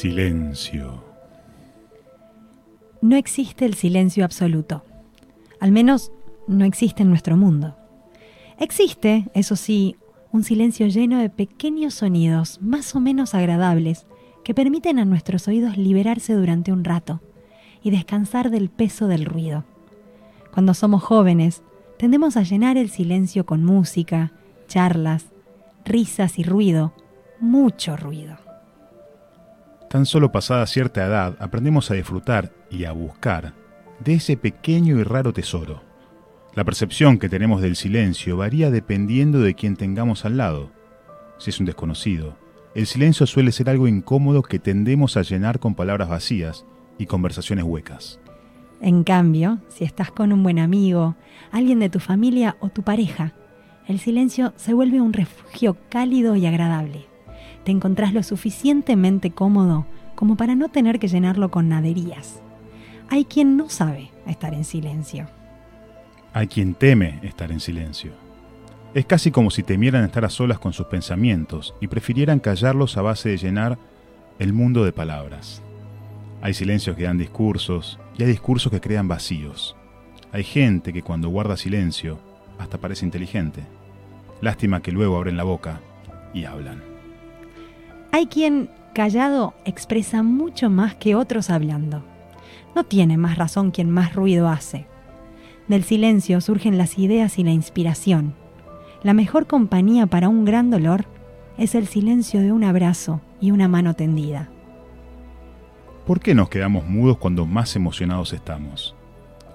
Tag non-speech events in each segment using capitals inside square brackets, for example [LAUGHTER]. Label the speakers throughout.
Speaker 1: Silencio.
Speaker 2: No existe el silencio absoluto. Al menos no existe en nuestro mundo. Existe, eso sí, un silencio lleno de pequeños sonidos más o menos agradables que permiten a nuestros oídos liberarse durante un rato y descansar del peso del ruido. Cuando somos jóvenes, tendemos a llenar el silencio con música, charlas, risas y ruido, mucho ruido.
Speaker 1: Tan solo pasada cierta edad aprendemos a disfrutar y a buscar de ese pequeño y raro tesoro. La percepción que tenemos del silencio varía dependiendo de quién tengamos al lado. Si es un desconocido, el silencio suele ser algo incómodo que tendemos a llenar con palabras vacías y conversaciones huecas.
Speaker 2: En cambio, si estás con un buen amigo, alguien de tu familia o tu pareja, el silencio se vuelve un refugio cálido y agradable te encontrás lo suficientemente cómodo como para no tener que llenarlo con naderías. Hay quien no sabe estar en silencio.
Speaker 1: Hay quien teme estar en silencio. Es casi como si temieran estar a solas con sus pensamientos y prefirieran callarlos a base de llenar el mundo de palabras. Hay silencios que dan discursos y hay discursos que crean vacíos. Hay gente que cuando guarda silencio hasta parece inteligente. Lástima que luego abren la boca y hablan.
Speaker 2: Hay quien callado expresa mucho más que otros hablando. No tiene más razón quien más ruido hace. Del silencio surgen las ideas y la inspiración. La mejor compañía para un gran dolor es el silencio de un abrazo y una mano tendida.
Speaker 1: ¿Por qué nos quedamos mudos cuando más emocionados estamos?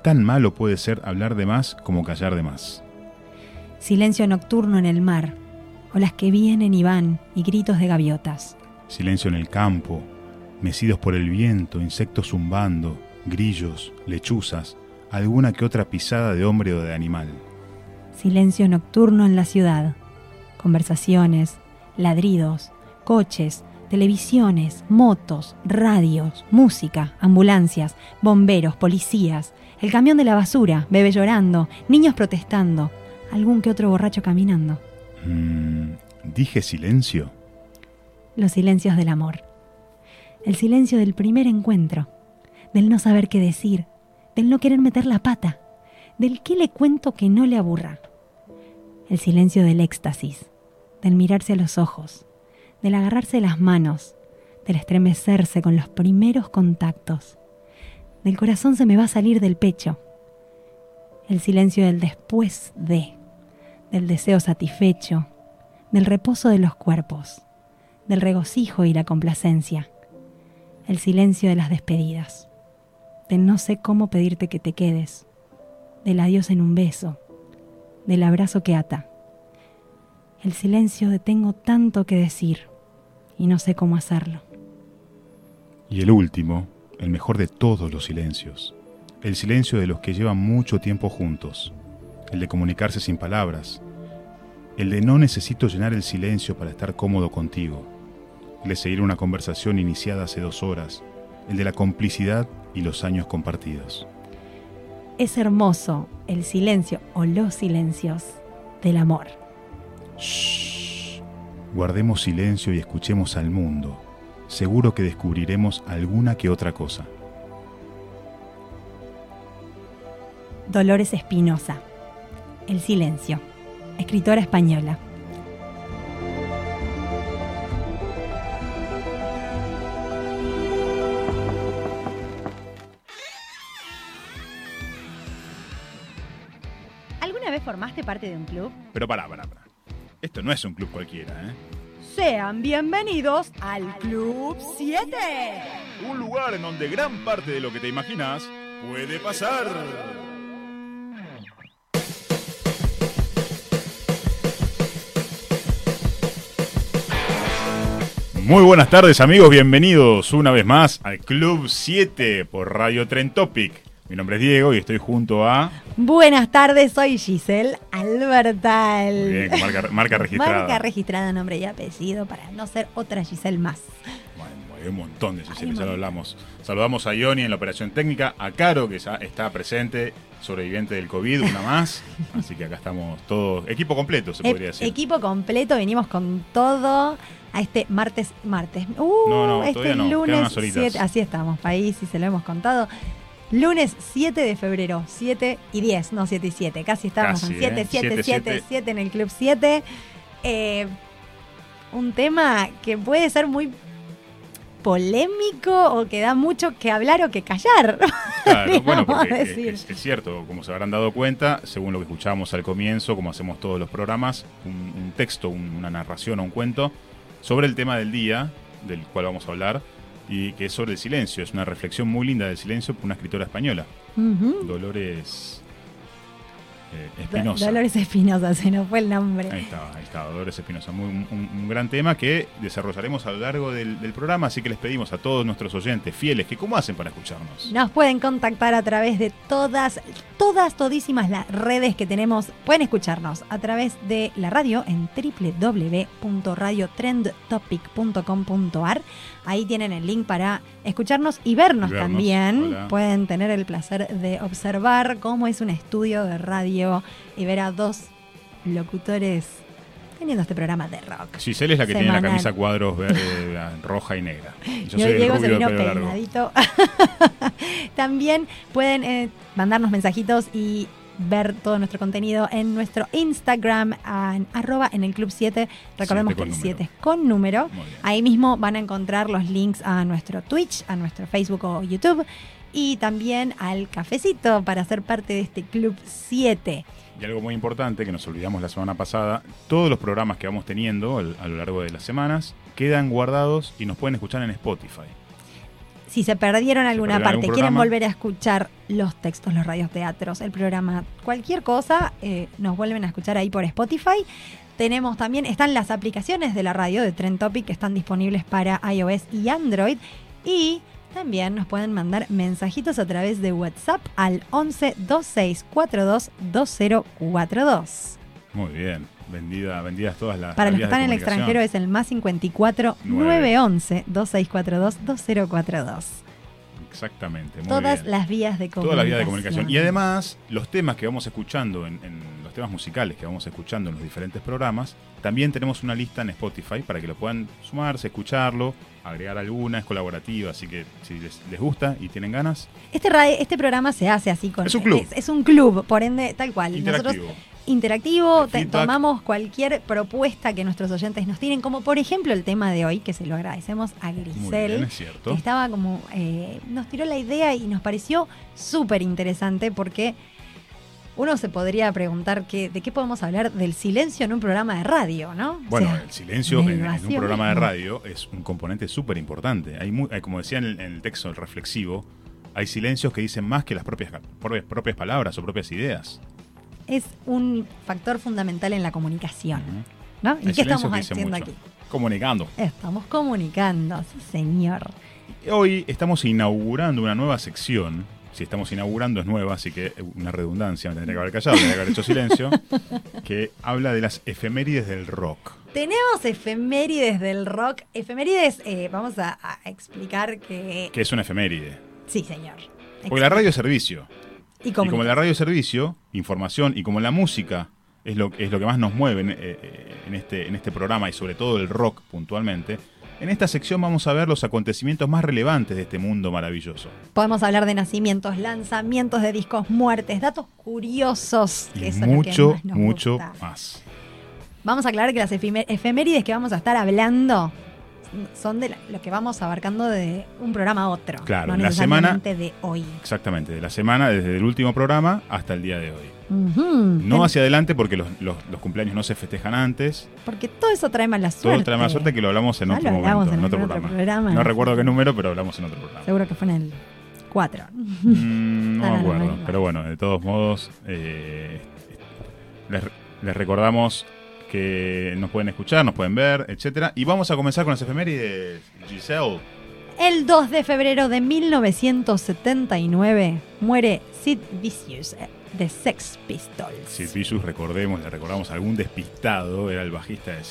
Speaker 1: Tan malo puede ser hablar de más como callar de más.
Speaker 2: Silencio nocturno en el mar, olas que vienen y van y gritos de gaviotas.
Speaker 1: Silencio en el campo, mecidos por el viento, insectos zumbando, grillos, lechuzas, alguna que otra pisada de hombre o de animal.
Speaker 2: Silencio nocturno en la ciudad, conversaciones, ladridos, coches, televisiones, motos, radios, música, ambulancias, bomberos, policías, el camión de la basura, bebé llorando, niños protestando, algún que otro borracho caminando.
Speaker 1: Mm, ¿Dije silencio?
Speaker 2: Los silencios del amor. El silencio del primer encuentro, del no saber qué decir, del no querer meter la pata, del qué le cuento que no le aburra. El silencio del éxtasis, del mirarse a los ojos, del agarrarse las manos, del estremecerse con los primeros contactos. Del corazón se me va a salir del pecho. El silencio del después de, del deseo satisfecho, del reposo de los cuerpos, del regocijo y la complacencia. El silencio de las despedidas, del no sé cómo pedirte que te quedes, del adiós en un beso, del abrazo que ata. El silencio de tengo tanto que decir y no sé cómo hacerlo.
Speaker 1: Y el último, el mejor de todos los silencios, el silencio de los que llevan mucho tiempo juntos, el de comunicarse sin palabras, el de no necesito llenar el silencio para estar cómodo contigo, el de seguir una conversación iniciada hace dos horas, el de la complicidad y los años compartidos.
Speaker 2: Es hermoso el silencio o los silencios del amor.
Speaker 1: Shh. Guardemos silencio y escuchemos al mundo. Seguro que descubriremos alguna que otra cosa.
Speaker 2: Dolores Espinosa. El silencio. Escritora española. ¿Alguna vez formaste parte de un club?
Speaker 1: Pero pará, pará, pará. Esto no es un club cualquiera, ¿eh?
Speaker 2: Sean bienvenidos al Club 7.
Speaker 1: Un lugar en donde gran parte de lo que te imaginas puede pasar. Muy buenas tardes amigos, bienvenidos una vez más al Club 7 por Radio Tren Topic. Mi nombre es Diego y estoy junto a...
Speaker 2: Buenas tardes, soy Giselle Albertal.
Speaker 1: Muy bien, con marca, marca registrada.
Speaker 2: Marca registrada, nombre y apellido para no ser otra Giselle más.
Speaker 1: Bueno, hay un montón de Giselle, ya lo hablamos. Saludamos a Ioni en la operación técnica, a Caro que ya está presente, sobreviviente del COVID, una más. [LAUGHS] Así que acá estamos todos, equipo completo se
Speaker 2: E-
Speaker 1: podría decir.
Speaker 2: Equipo completo, venimos con todo a este martes, martes. Uh,
Speaker 1: No, no,
Speaker 2: este
Speaker 1: todavía no,
Speaker 2: lunes
Speaker 1: unas horitas.
Speaker 2: 7, así estamos, país, y se lo hemos contado. Lunes 7 de febrero, 7 y 10, no 7 y 7, casi estábamos
Speaker 1: Casi,
Speaker 2: en 7,
Speaker 1: ¿eh?
Speaker 2: 7, 7,
Speaker 1: 7,
Speaker 2: 7 en el Club 7. Eh, un tema que puede ser muy polémico o que da mucho que hablar o que callar. [LAUGHS]
Speaker 1: Claro, bueno, porque es- es cierto, como se habrán dado cuenta, según lo que escuchábamos al comienzo, como hacemos todos los programas, un, un texto, un- una narración o un cuento sobre el tema del día, del cual vamos a hablar, y que es sobre el silencio. Es una reflexión muy linda del silencio por una escritora española. Dolores eh, Espinosa.
Speaker 2: Dolores Espinosa, se nos fue el nombre.
Speaker 1: Ahí está, ahí está, Dolores Espinosa. Muy- un, un gran tema que desarrollaremos a lo largo del, del programa, así que les pedimos a todos nuestros oyentes fieles que cómo hacen para escucharnos.
Speaker 2: Nos pueden contactar a través de todas, todas, todísimas las redes que tenemos. Pueden escucharnos a través de la radio en www.radiotrendtopic.com.ar. Ahí tienen el link para escucharnos y vernos,
Speaker 1: Vernos,
Speaker 2: también.
Speaker 1: hola.
Speaker 2: Pueden tener el placer de observar cómo es un estudio de radio y ver a dos locutores teniendo este programa de rock.
Speaker 1: Giselle es la que tiene la camisa cuadros roja y negra. [LAUGHS] Y yo
Speaker 2: Y
Speaker 1: soy el
Speaker 2: Diego se
Speaker 1: rubio de
Speaker 2: vino peinadito. [LAUGHS] También pueden eh, mandarnos mensajitos y ver todo nuestro contenido en nuestro Instagram, en arroba en el Club 7. Recordemos
Speaker 1: Siete
Speaker 2: que el
Speaker 1: número.
Speaker 2: 7 es con número. Ahí mismo van a encontrar los links a nuestro Twitch, a nuestro Facebook o YouTube y también al cafecito para ser parte de este Club 7.
Speaker 1: Y algo muy importante que nos olvidamos la semana pasada, todos los programas que vamos teniendo a lo largo de las semanas quedan guardados y nos pueden escuchar en Spotify.
Speaker 2: Si se perdieron alguna parte,
Speaker 1: algún
Speaker 2: quieren volver a escuchar los textos, los radioteatros, el programa, cualquier cosa, eh, nos vuelven a escuchar ahí por Spotify. Tenemos también, están las aplicaciones de la radio de Trend Topic que están disponibles para iOS y Android. Y también nos pueden mandar mensajitos a través de WhatsApp al 11 26 42 2042.
Speaker 1: Muy bien, vendida, vendidas todas las
Speaker 2: Para los que están en el extranjero es el más 54
Speaker 1: Nueve.
Speaker 2: 911 2642 2042.
Speaker 1: Exactamente, muy
Speaker 2: Todas
Speaker 1: bien.
Speaker 2: las vías de comunicación.
Speaker 1: Todas las vías de comunicación. Y además, los temas que vamos escuchando, en, en los temas musicales que vamos escuchando en los diferentes programas, también tenemos una lista en Spotify para que lo puedan sumarse, escucharlo, agregar alguna, es colaborativa, así que si les, les gusta y tienen ganas,
Speaker 2: Este, este programa se hace así con.
Speaker 1: Es un club.
Speaker 2: Es, es un club, por ende, tal cual.
Speaker 1: interactivo.
Speaker 2: Nosotros interactivo, te- tomamos cualquier propuesta que nuestros oyentes nos tienen, como por ejemplo el tema de hoy, que se lo agradecemos a
Speaker 1: Muy
Speaker 2: Grisel.
Speaker 1: bien, es cierto.
Speaker 2: que estaba como, eh, nos tiró la idea y nos pareció súper interesante porque uno se podría preguntar que, de qué podemos hablar del silencio en un programa de radio, ¿no? O
Speaker 1: Bueno,
Speaker 2: sea,
Speaker 1: el silencio en, un programa de radio es un componente súper importante. Hay, mu- hay, como decía en el, en el texto el reflexivo, hay silencios que dicen más que las propias, propias, propias palabras o propias ideas.
Speaker 2: Es un factor fundamental en la comunicación, ¿no? ¿Y qué estamos
Speaker 1: que
Speaker 2: haciendo
Speaker 1: mucho.
Speaker 2: aquí?
Speaker 1: Comunicando.
Speaker 2: Estamos comunicando, sí señor.
Speaker 1: Hoy estamos inaugurando una nueva sección. Si estamos inaugurando es nueva, así que una redundancia, me tendría que haber callado, tendría que haber hecho silencio, [LAUGHS] que habla de las efemérides del rock.
Speaker 2: Tenemos efemérides del rock. Efemérides, eh, vamos a, a explicar que...
Speaker 1: ¿Qué es una efeméride?
Speaker 2: Sí, señor.
Speaker 1: Porque la radio es servicio.
Speaker 2: Y
Speaker 1: Y como la radio servicio, información, y como la música es lo, es lo que más nos mueve en, eh, eh, en este, en este programa y sobre todo el rock puntualmente, en esta sección vamos a ver los acontecimientos más relevantes de este mundo maravilloso.
Speaker 2: Podemos hablar de nacimientos, lanzamientos de discos, muertes, datos curiosos. que
Speaker 1: Y
Speaker 2: eso es lo que
Speaker 1: mucho,
Speaker 2: más nos
Speaker 1: mucho
Speaker 2: gusta.
Speaker 1: más.
Speaker 2: Vamos a aclarar que las efemérides que vamos a estar hablando son de la- lo que vamos abarcando de un programa a otro.
Speaker 1: Claro,
Speaker 2: no
Speaker 1: en la semana-
Speaker 2: de hoy.
Speaker 1: Exactamente, de la semana, desde el último programa hasta el día de hoy. No hacia adelante porque los, los- los cumpleaños no se festejan antes.
Speaker 2: Porque todo eso trae mala suerte.
Speaker 1: Todo trae mala suerte que lo hablamos en
Speaker 2: Ya
Speaker 1: otro
Speaker 2: hablamos
Speaker 1: momento,
Speaker 2: en
Speaker 1: en otro programa. No recuerdo qué número, pero hablamos en otro programa.
Speaker 2: Seguro que fue en el 4.
Speaker 1: Mm, no
Speaker 2: Ah,
Speaker 1: me
Speaker 2: no,
Speaker 1: acuerdo,
Speaker 2: no, no.
Speaker 1: pero bueno, de todos modos, eh, les, les recordamos que nos pueden escuchar, nos pueden ver, etcétera. Y vamos a comenzar con las efemérides, Giselle.
Speaker 2: El 2 de febrero de 1979 muere Sid Vicious eh, de Sex Pistols.
Speaker 1: Si Vicious, recordemos, le recordamos a algún despistado, era el bajista de, de-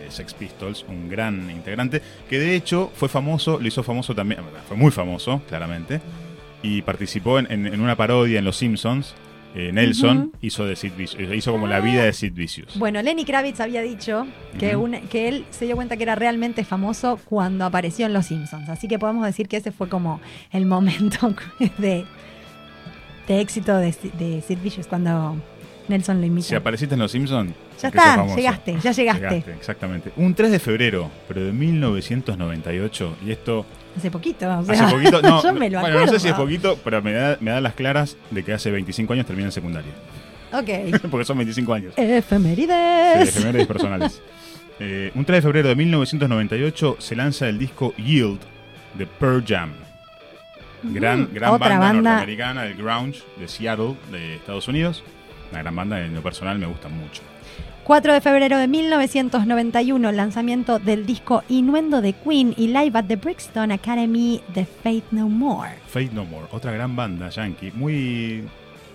Speaker 1: de- de Sex Pistols, un gran integrante, que de hecho fue famoso, lo hizo famoso también, fue muy famoso, claramente, y participó en, en- en una parodia en Los Simpsons. Eh, Nelson hizo de Sid Vicious, hizo como la vida de Sid Vicious.
Speaker 2: Bueno, Lenny Kravitz había dicho que, él se dio cuenta que era realmente famoso cuando apareció en Los Simpsons. Así que podemos decir que ese fue como el momento [LAUGHS] de, de éxito de, de Sid Vicious cuando Nelson lo imita.
Speaker 1: Si apareciste en Los Simpsons,
Speaker 2: ya está, llegaste, ya llegaste.
Speaker 1: Exactamente. Un 3 de febrero, pero de 1998. Y esto
Speaker 2: Hace poquito. o sea,
Speaker 1: hace poquito. No, [LAUGHS]
Speaker 2: yo me lo
Speaker 1: bueno,
Speaker 2: acuerdo.
Speaker 1: no sé si es poquito, pero me da, me da las claras de que hace 25 años terminé en secundaria.
Speaker 2: Ok. [LAUGHS]
Speaker 1: Porque son 25 años.
Speaker 2: Efemérides.
Speaker 1: Sí, efemérides personales. Eh, un 3 de febrero de 1998 se lanza el disco Yield de Pearl Jam. Gran, gran
Speaker 2: Otra
Speaker 1: banda,
Speaker 2: banda.
Speaker 1: norteamericana del grunge de Seattle, de Estados Unidos. Una gran banda, en lo personal me gusta mucho.
Speaker 2: 4 de febrero de 1991, lanzamiento del disco Innuendo de Queen y Live at the Brixton Academy de Faith No More.
Speaker 1: Fate No More, otra gran banda yankee, muy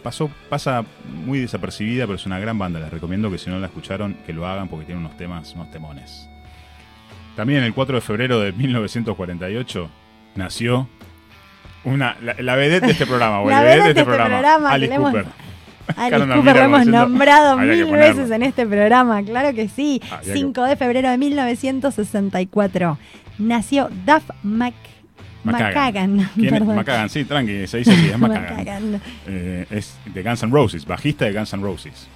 Speaker 1: pasó pasa muy desapercibida, pero es una gran banda. Les recomiendo que si no la escucharon que lo hagan porque tiene unos temas, unos temones. También el 4 de febrero de 1948 nació una la, la vedette de este programa,
Speaker 2: La
Speaker 1: vedette
Speaker 2: vedette
Speaker 1: de este programa,
Speaker 2: le
Speaker 1: Alice
Speaker 2: hemos-
Speaker 1: Cooper.
Speaker 2: Alice Cooper lo hemos
Speaker 1: diciendo,
Speaker 2: nombrado
Speaker 1: que
Speaker 2: mil veces en este programa, claro que sí.
Speaker 1: Había que-
Speaker 2: 5 de febrero de 1964 nació Duff Mac McKagan.
Speaker 1: ¿Quién es?
Speaker 2: perdón.
Speaker 1: McKagan, sí, tranqui, se dice así, es. [LAUGHS] McKagan. Eh, es de Guns N' Roses, bajista de Guns N' Roses.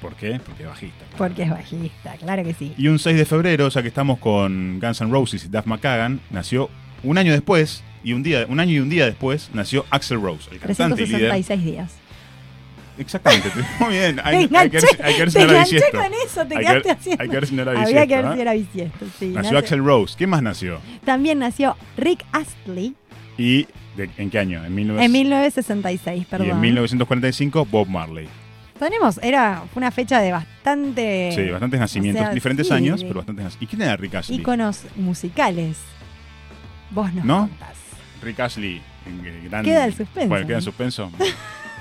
Speaker 1: ¿Por qué? Porque es bajista.
Speaker 2: Porque es bajista, claro que sí.
Speaker 1: Y un 6 de febrero, ya que estamos con Guns N' Roses y Duff McKagan, nació un año después, y un día, un año y un día después, nació Axel Rose, el cantante y líder.
Speaker 2: 366 días.
Speaker 1: Exactamente, muy bien.
Speaker 2: Te
Speaker 1: Hay, que
Speaker 2: enganché,
Speaker 1: si- hay que ver si
Speaker 2: te
Speaker 1: no era bisiesto.
Speaker 2: con eso, te
Speaker 1: Hay que
Speaker 2: quedaste
Speaker 1: ver-
Speaker 2: haciendo.
Speaker 1: hay que ver si no era
Speaker 2: Había
Speaker 1: bisiesto,
Speaker 2: que ver si era bisiesto, sí.
Speaker 1: Nació
Speaker 2: nace-
Speaker 1: Axel Rose. ¿Quién más nació?
Speaker 2: También nació Rick Astley
Speaker 1: ¿Y de- en qué año? En, 19...
Speaker 2: en 1966,
Speaker 1: y
Speaker 2: perdón.
Speaker 1: en 1945 Bob Marley.
Speaker 2: Tenemos, era, fue una fecha de bastante...
Speaker 1: Sí, bastantes nacimientos,
Speaker 2: o sea,
Speaker 1: diferentes
Speaker 2: sí,
Speaker 1: años,
Speaker 2: de-
Speaker 1: pero bastantes nacimientos. ¿Y quién era Rick Astley?
Speaker 2: íconos musicales. Vos nos
Speaker 1: ¿No?
Speaker 2: contás.
Speaker 1: Rick Astley, gran...
Speaker 2: Queda el suspenso,
Speaker 1: Bueno, queda en
Speaker 2: ¿no?
Speaker 1: suspenso. [LAUGHS]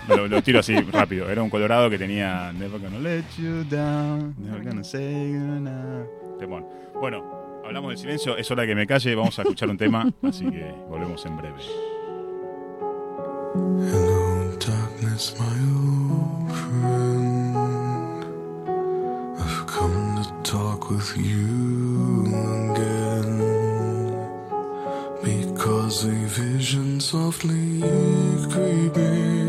Speaker 1: lo, lo tiro así rápido. Era un colorado que tenía Never gonna let you down, never gonna say goodnight. Temón. Bueno, hablamos del silencio, es hora que me calle, vamos a escuchar un tema, así que volvemos en breve.
Speaker 3: Hello, darkness, my old friend. I've come to talk with you again. Because a vision softly creeping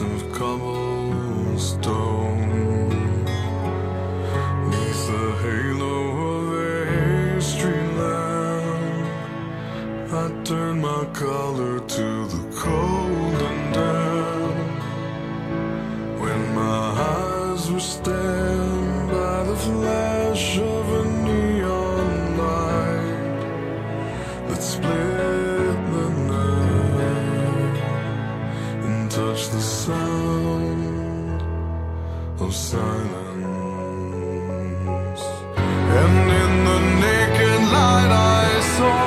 Speaker 3: Of cobblestone. Silence. And in the naked light I saw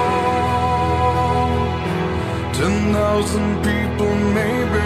Speaker 3: ten thousand people, maybe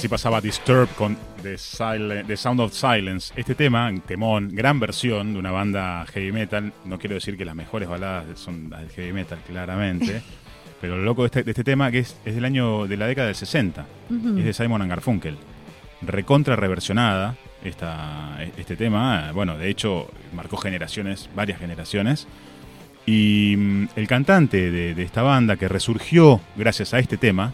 Speaker 1: Así pasaba Disturbed con The, Silen- The Sound of Silence. Este tema, temón, gran versión de una banda heavy metal. No quiero decir que las mejores baladas son las del heavy metal, claramente. [LAUGHS] pero lo loco de este, de este tema que es, es del año de la década del 60. Es de Simon and Garfunkel. Recontra reversionada esta, este tema. Bueno, de hecho, marcó generaciones, varias generaciones. Y mm, el cantante de, de esta banda que resurgió gracias a este tema,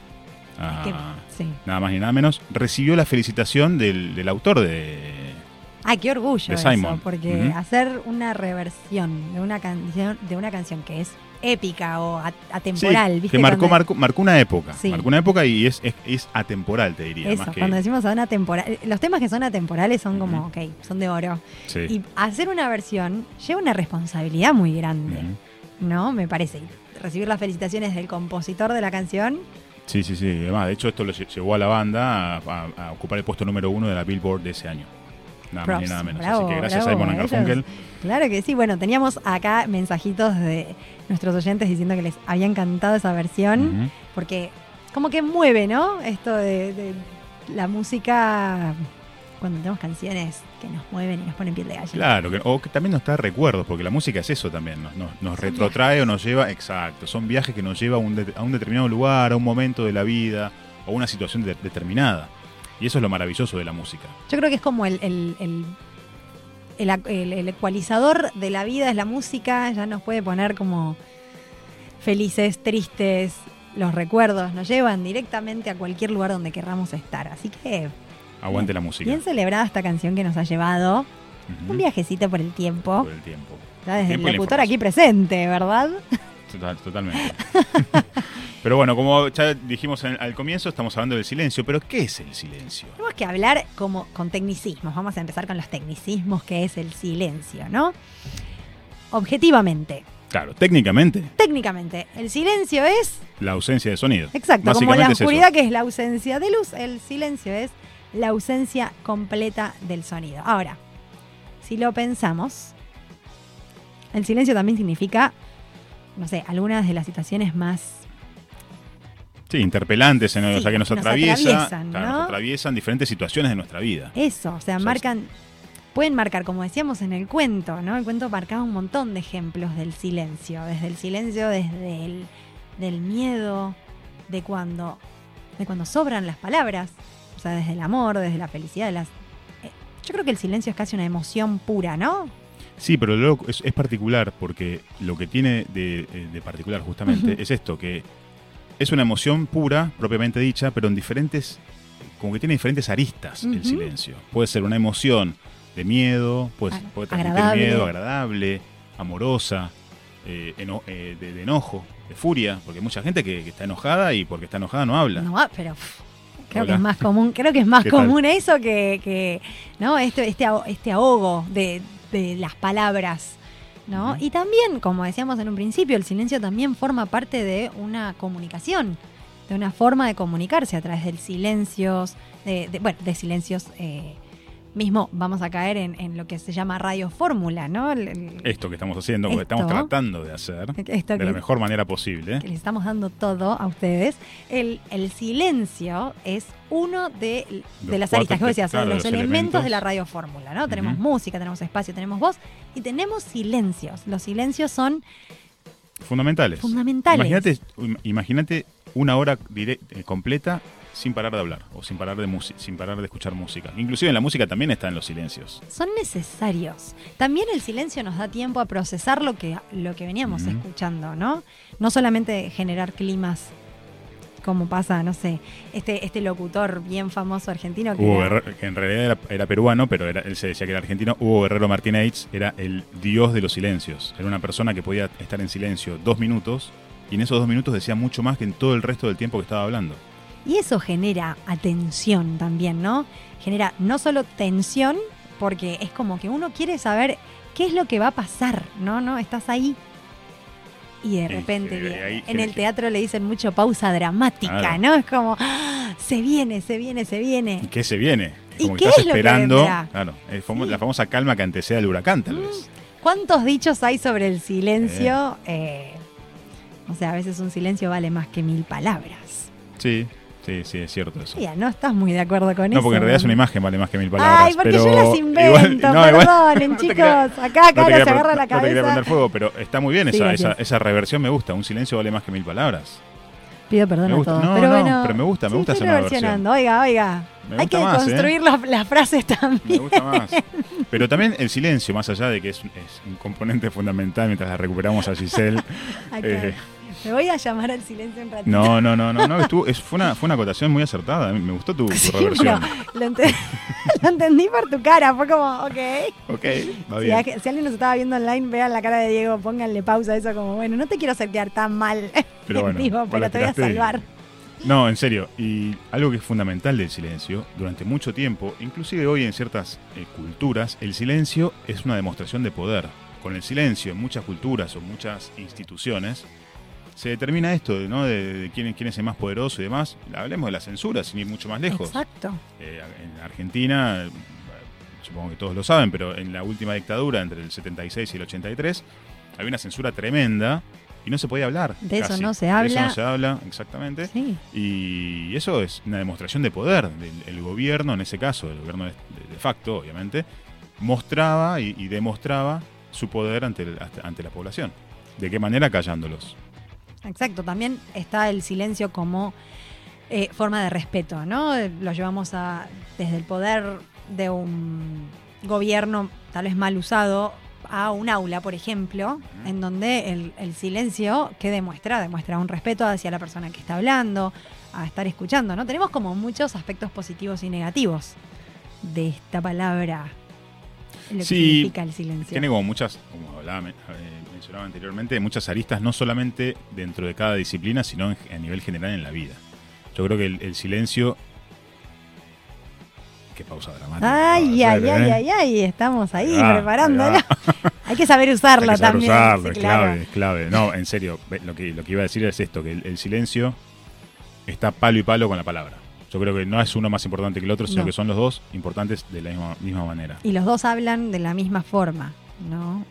Speaker 1: a-
Speaker 2: sí.
Speaker 1: nada más ni nada menos, recibió la felicitación del, del autor de...
Speaker 2: Ay, qué orgullo
Speaker 1: De
Speaker 2: eso,
Speaker 1: Simon.
Speaker 2: porque hacer una reversión de una canción de una canción que es épica o
Speaker 1: Sí,
Speaker 2: atemporal, ¿viste?
Speaker 1: que marcó, marcó, marcó una época.
Speaker 2: Sí.
Speaker 1: Marcó una época y es, es, es atemporal, te diría.
Speaker 2: Eso,
Speaker 1: más que,
Speaker 2: cuando decimos son atemporales, los temas que son atemporales son como, ok, son de oro.
Speaker 1: sí.
Speaker 2: Y hacer una versión lleva una responsabilidad muy grande. ¿no? Me parece. Recibir las felicitaciones del compositor de la canción,
Speaker 1: Sí, sí, sí. Además, de hecho, esto lo lle- llevó a la banda a, a- a ocupar el puesto número uno de la Billboard de ese año. Nada más ni
Speaker 2: props.
Speaker 1: nada menos.
Speaker 2: Bravo,
Speaker 1: Así que gracias
Speaker 2: bravo
Speaker 1: a Simon. Garfunkel.
Speaker 2: Claro que sí. Bueno, teníamos acá mensajitos de nuestros oyentes diciendo que les había encantado esa versión. Porque como que mueve, ¿no? Esto de, de la música cuando tenemos canciones que nos mueven y nos ponen piel de gallina.
Speaker 1: Claro, que, o que también nos trae recuerdos, porque la música es eso también, nos, nos, nos retrotrae o nos lleva, exacto, son viajes que nos lleva a un, de- a un determinado lugar, a un momento de la vida, o una situación de- determinada. Y eso es lo maravilloso de la música.
Speaker 2: Yo creo que es como el, el, el, el ac- el- el ecualizador de la vida, es la música, ya nos puede poner como felices, tristes, los recuerdos, nos llevan directamente a cualquier lugar donde querramos estar. Así que
Speaker 1: Aguante la música.
Speaker 2: bien celebrada esta canción que nos ha llevado un viajecito por el tiempo.
Speaker 1: Por el tiempo.
Speaker 2: Ya desde el
Speaker 1: tiempo
Speaker 2: locutor aquí presente, ¿verdad?
Speaker 1: Total- totalmente. [LAUGHS] pero bueno, como ya dijimos en- al comienzo, estamos hablando del silencio. Pero ¿qué es el silencio?
Speaker 2: Tenemos que hablar como con tecnicismos. Vamos a empezar con los tecnicismos, que es el silencio, ¿no? Objetivamente,
Speaker 1: Claro, técnicamente,
Speaker 2: técnicamente, el silencio es,
Speaker 1: la ausencia de sonido.
Speaker 2: exacto, como la
Speaker 1: es
Speaker 2: oscuridad que es la ausencia de luz, el silencio es la ausencia completa del sonido. Ahora, si lo pensamos, el silencio también significa, no sé, algunas de las situaciones más
Speaker 1: Sí, interpelantes, en, o
Speaker 2: Sí,
Speaker 1: sea, que nos, atraviesa,
Speaker 2: atraviesan,
Speaker 1: claro,
Speaker 2: ¿no?
Speaker 1: nos atraviesan diferentes situaciones de nuestra vida.
Speaker 2: Eso, o sea,
Speaker 1: O sea,
Speaker 2: marcan, pueden marcar, como decíamos en el cuento, ¿no? El cuento marcaba un montón de ejemplos del silencio, desde el silencio, desde el del miedo, de cuando, de cuando sobran las palabras, sea, desde el amor, desde la felicidad, de las. eh, Yo creo que el silencio es casi una emoción pura, ¿no?
Speaker 1: Sí, pero luego es, es particular porque lo que tiene de, eh, de particular justamente es esto, que es una emoción pura, propiamente dicha, pero en diferentes, como que tiene diferentes aristas el silencio. Puede ser una emoción de miedo, puede,
Speaker 2: Ag-
Speaker 1: puede transmitir
Speaker 2: agradable.
Speaker 1: miedo, agradable, amorosa, eh, eno- eh, de, de enojo, de furia, porque hay mucha gente que, que está enojada y porque está enojada no habla.
Speaker 2: No, ah, pero pff, creo
Speaker 1: Hola.
Speaker 2: que es más común, creo que es más común eso que, que, ¿no? Este, este, este ahogo de, de las palabras. ¿no? Y también, como decíamos en un principio, el silencio también forma parte de una comunicación, de una forma de comunicarse a través del silencios, de, de- bueno, de silencios eh, mismo vamos a caer en, en lo que se llama radio fórmula, ¿no? El- el-
Speaker 1: Esto que estamos haciendo,
Speaker 2: Esto.
Speaker 1: estamos tratando de hacer de
Speaker 2: que-
Speaker 1: la mejor manera posible.
Speaker 2: que les estamos dando todo a ustedes. El, el silencio es uno de, de
Speaker 1: Los
Speaker 2: las aristas que vos decías,
Speaker 1: claro,
Speaker 2: los,
Speaker 1: los
Speaker 2: elementos,
Speaker 1: elementos.
Speaker 2: de la radiofórmula, ¿no? Tenemos música, tenemos espacio, tenemos voz y tenemos silencios. Los silencios son
Speaker 1: Fundamentales.
Speaker 2: Fundamentales.
Speaker 1: Imagínate, im- imagínate una hora eh, completa sin parar de hablar o sin parar de sin parar de escuchar música. Inclusive en la música también están los silencios.
Speaker 2: son necesarios. También el silencio nos da tiempo a procesar lo que, lo que veníamos escuchando, ¿no? No solamente generar climas como pasa, no sé, este, este locutor bien famoso argentino que
Speaker 1: Hugo
Speaker 2: era-
Speaker 1: Guerrero, que en realidad era, era peruano, pero era- él se decía que era argentino. Hugo Guerrero Martínez era el dios de los silencios. Era una persona que podía estar en silencio dos minutos y en esos dos minutos decía mucho más que en todo el resto del tiempo que estaba hablando.
Speaker 2: Y eso genera atención también, ¿no? Genera no solo tensión, porque es como que uno quiere saber qué es lo que va a pasar, ¿no? ¿No? Estás ahí y de
Speaker 1: Y
Speaker 2: repente
Speaker 1: ahí
Speaker 2: en el teatro le dicen mucho pausa dramática,
Speaker 1: Claro.
Speaker 2: ¿no? Es como, ¡ah! se viene, se viene, se viene.
Speaker 1: ¿Y qué se viene?
Speaker 2: ¿Y
Speaker 1: Como que
Speaker 2: qué
Speaker 1: estás
Speaker 2: es lo que
Speaker 1: esperando. Claro, el famo-
Speaker 2: Sí.
Speaker 1: la famosa calma que antecede al huracán, tal vez.
Speaker 2: ¿Cuántos dichos hay sobre el silencio? Eh, o sea, a veces un silencio vale más que mil palabras.
Speaker 1: Sí, sí, sí, es cierto eso.
Speaker 2: No estás muy de acuerdo con eso.
Speaker 1: No, porque en realidad es una imagen, vale más que mil palabras.
Speaker 2: Ay, porque
Speaker 1: pero
Speaker 2: yo las invento,
Speaker 1: igual- no, igual- [LAUGHS]
Speaker 2: perdonen,
Speaker 1: no
Speaker 2: chicos.
Speaker 1: quería-
Speaker 2: Acá, acá se agarra la
Speaker 1: No te quería
Speaker 2: cabeza.
Speaker 1: prender fuego, pero está muy bien
Speaker 2: Sí,
Speaker 1: esa, esa, esa reversión, me gusta. Un silencio vale más que mil palabras.
Speaker 2: Pido perdón
Speaker 1: Me
Speaker 2: a todos.
Speaker 1: No,
Speaker 2: pero
Speaker 1: no,
Speaker 2: bueno,
Speaker 1: pero me gusta, me
Speaker 2: sí,
Speaker 1: gusta hacer una
Speaker 2: reversionando. Oiga, oiga.
Speaker 1: Me
Speaker 2: Hay que
Speaker 1: más, ¿eh?
Speaker 2: construir las, las frases
Speaker 1: Me
Speaker 2: también.
Speaker 1: gusta más. Pero también el silencio, más allá de que es, es un componente fundamental mientras la recuperamos a Giselle. [LAUGHS] Eh,
Speaker 2: Me voy a llamar al silencio un ratito.
Speaker 1: no, no, no, no, no, estuvo- es, fue, una, fue una acotación muy acertada. Me gustó tu, tu
Speaker 2: Sí,
Speaker 1: reversión.
Speaker 2: lo, ente- [LAUGHS] lo entendí por tu cara. Fue como, ok.
Speaker 1: Ok, va
Speaker 2: Si,
Speaker 1: bien.
Speaker 2: a- si alguien nos estaba viendo online, vean la cara de Diego, pónganle pausa a eso como, bueno, no te quiero hacer quedar tan mal. [LAUGHS]
Speaker 1: Pero bueno,
Speaker 2: Digo, pero te voy a salvar.
Speaker 1: No, en serio. Y algo que es fundamental del silencio, durante mucho tiempo, inclusive hoy en ciertas eh, culturas, el silencio es una demostración de poder. Con el silencio en muchas culturas o muchas instituciones, se determina esto, ¿no? De, de quién, quién es el más poderoso y demás. Hablemos de la censura, sin ir mucho más lejos.
Speaker 2: Exacto.
Speaker 1: Eh, en Argentina, eh, supongo que todos lo saben, pero en la última dictadura, entre el 76 y el 83, había una censura tremenda y no se podía hablar.
Speaker 2: De eso no se
Speaker 1: De eso
Speaker 2: habla.
Speaker 1: no se habla, exactamente.
Speaker 2: Sí.
Speaker 1: Y eso es una demostración de poder. el gobierno, en ese caso, el gobierno de, de facto, obviamente, mostraba y, y demostraba su poder ante, el- ante la población. ¿De qué manera? Callándolos.
Speaker 2: Exacto, también está el silencio como eh, forma de respeto, ¿no? Lo llevamos a desde el poder de un gobierno tal vez mal usado a un aula, por ejemplo, en donde el, el silencio que demuestra, demuestra un respeto hacia la persona que está hablando, a estar escuchando, ¿no? Tenemos como muchos aspectos positivos y negativos de esta palabra, lo que
Speaker 1: Sí,
Speaker 2: significa el silencio.
Speaker 1: Tiene como muchas, como eh, anteriormente, muchas aristas, no solamente dentro de cada disciplina, sino en- a nivel general en la vida. Yo creo que el, el silencio. Qué pausa dramática.
Speaker 2: Ay, ay,
Speaker 1: de
Speaker 2: ay,
Speaker 1: ¿eh?
Speaker 2: ay, ay, estamos ahí
Speaker 1: ahí va. [LAUGHS]
Speaker 2: Hay que saber usarlo
Speaker 1: Hay que saber
Speaker 2: también.
Speaker 1: usarlo,
Speaker 2: sí,
Speaker 1: es
Speaker 2: claro.
Speaker 1: clave, es clave. No, en serio, lo que, lo que iba a decir es esto, que el, el silencio está palo y palo con la palabra. Yo creo que no es uno más importante que el otro, sino
Speaker 2: No.
Speaker 1: que son los dos importantes de la misma, misma manera.
Speaker 2: Y los dos hablan de la misma forma, ¿no?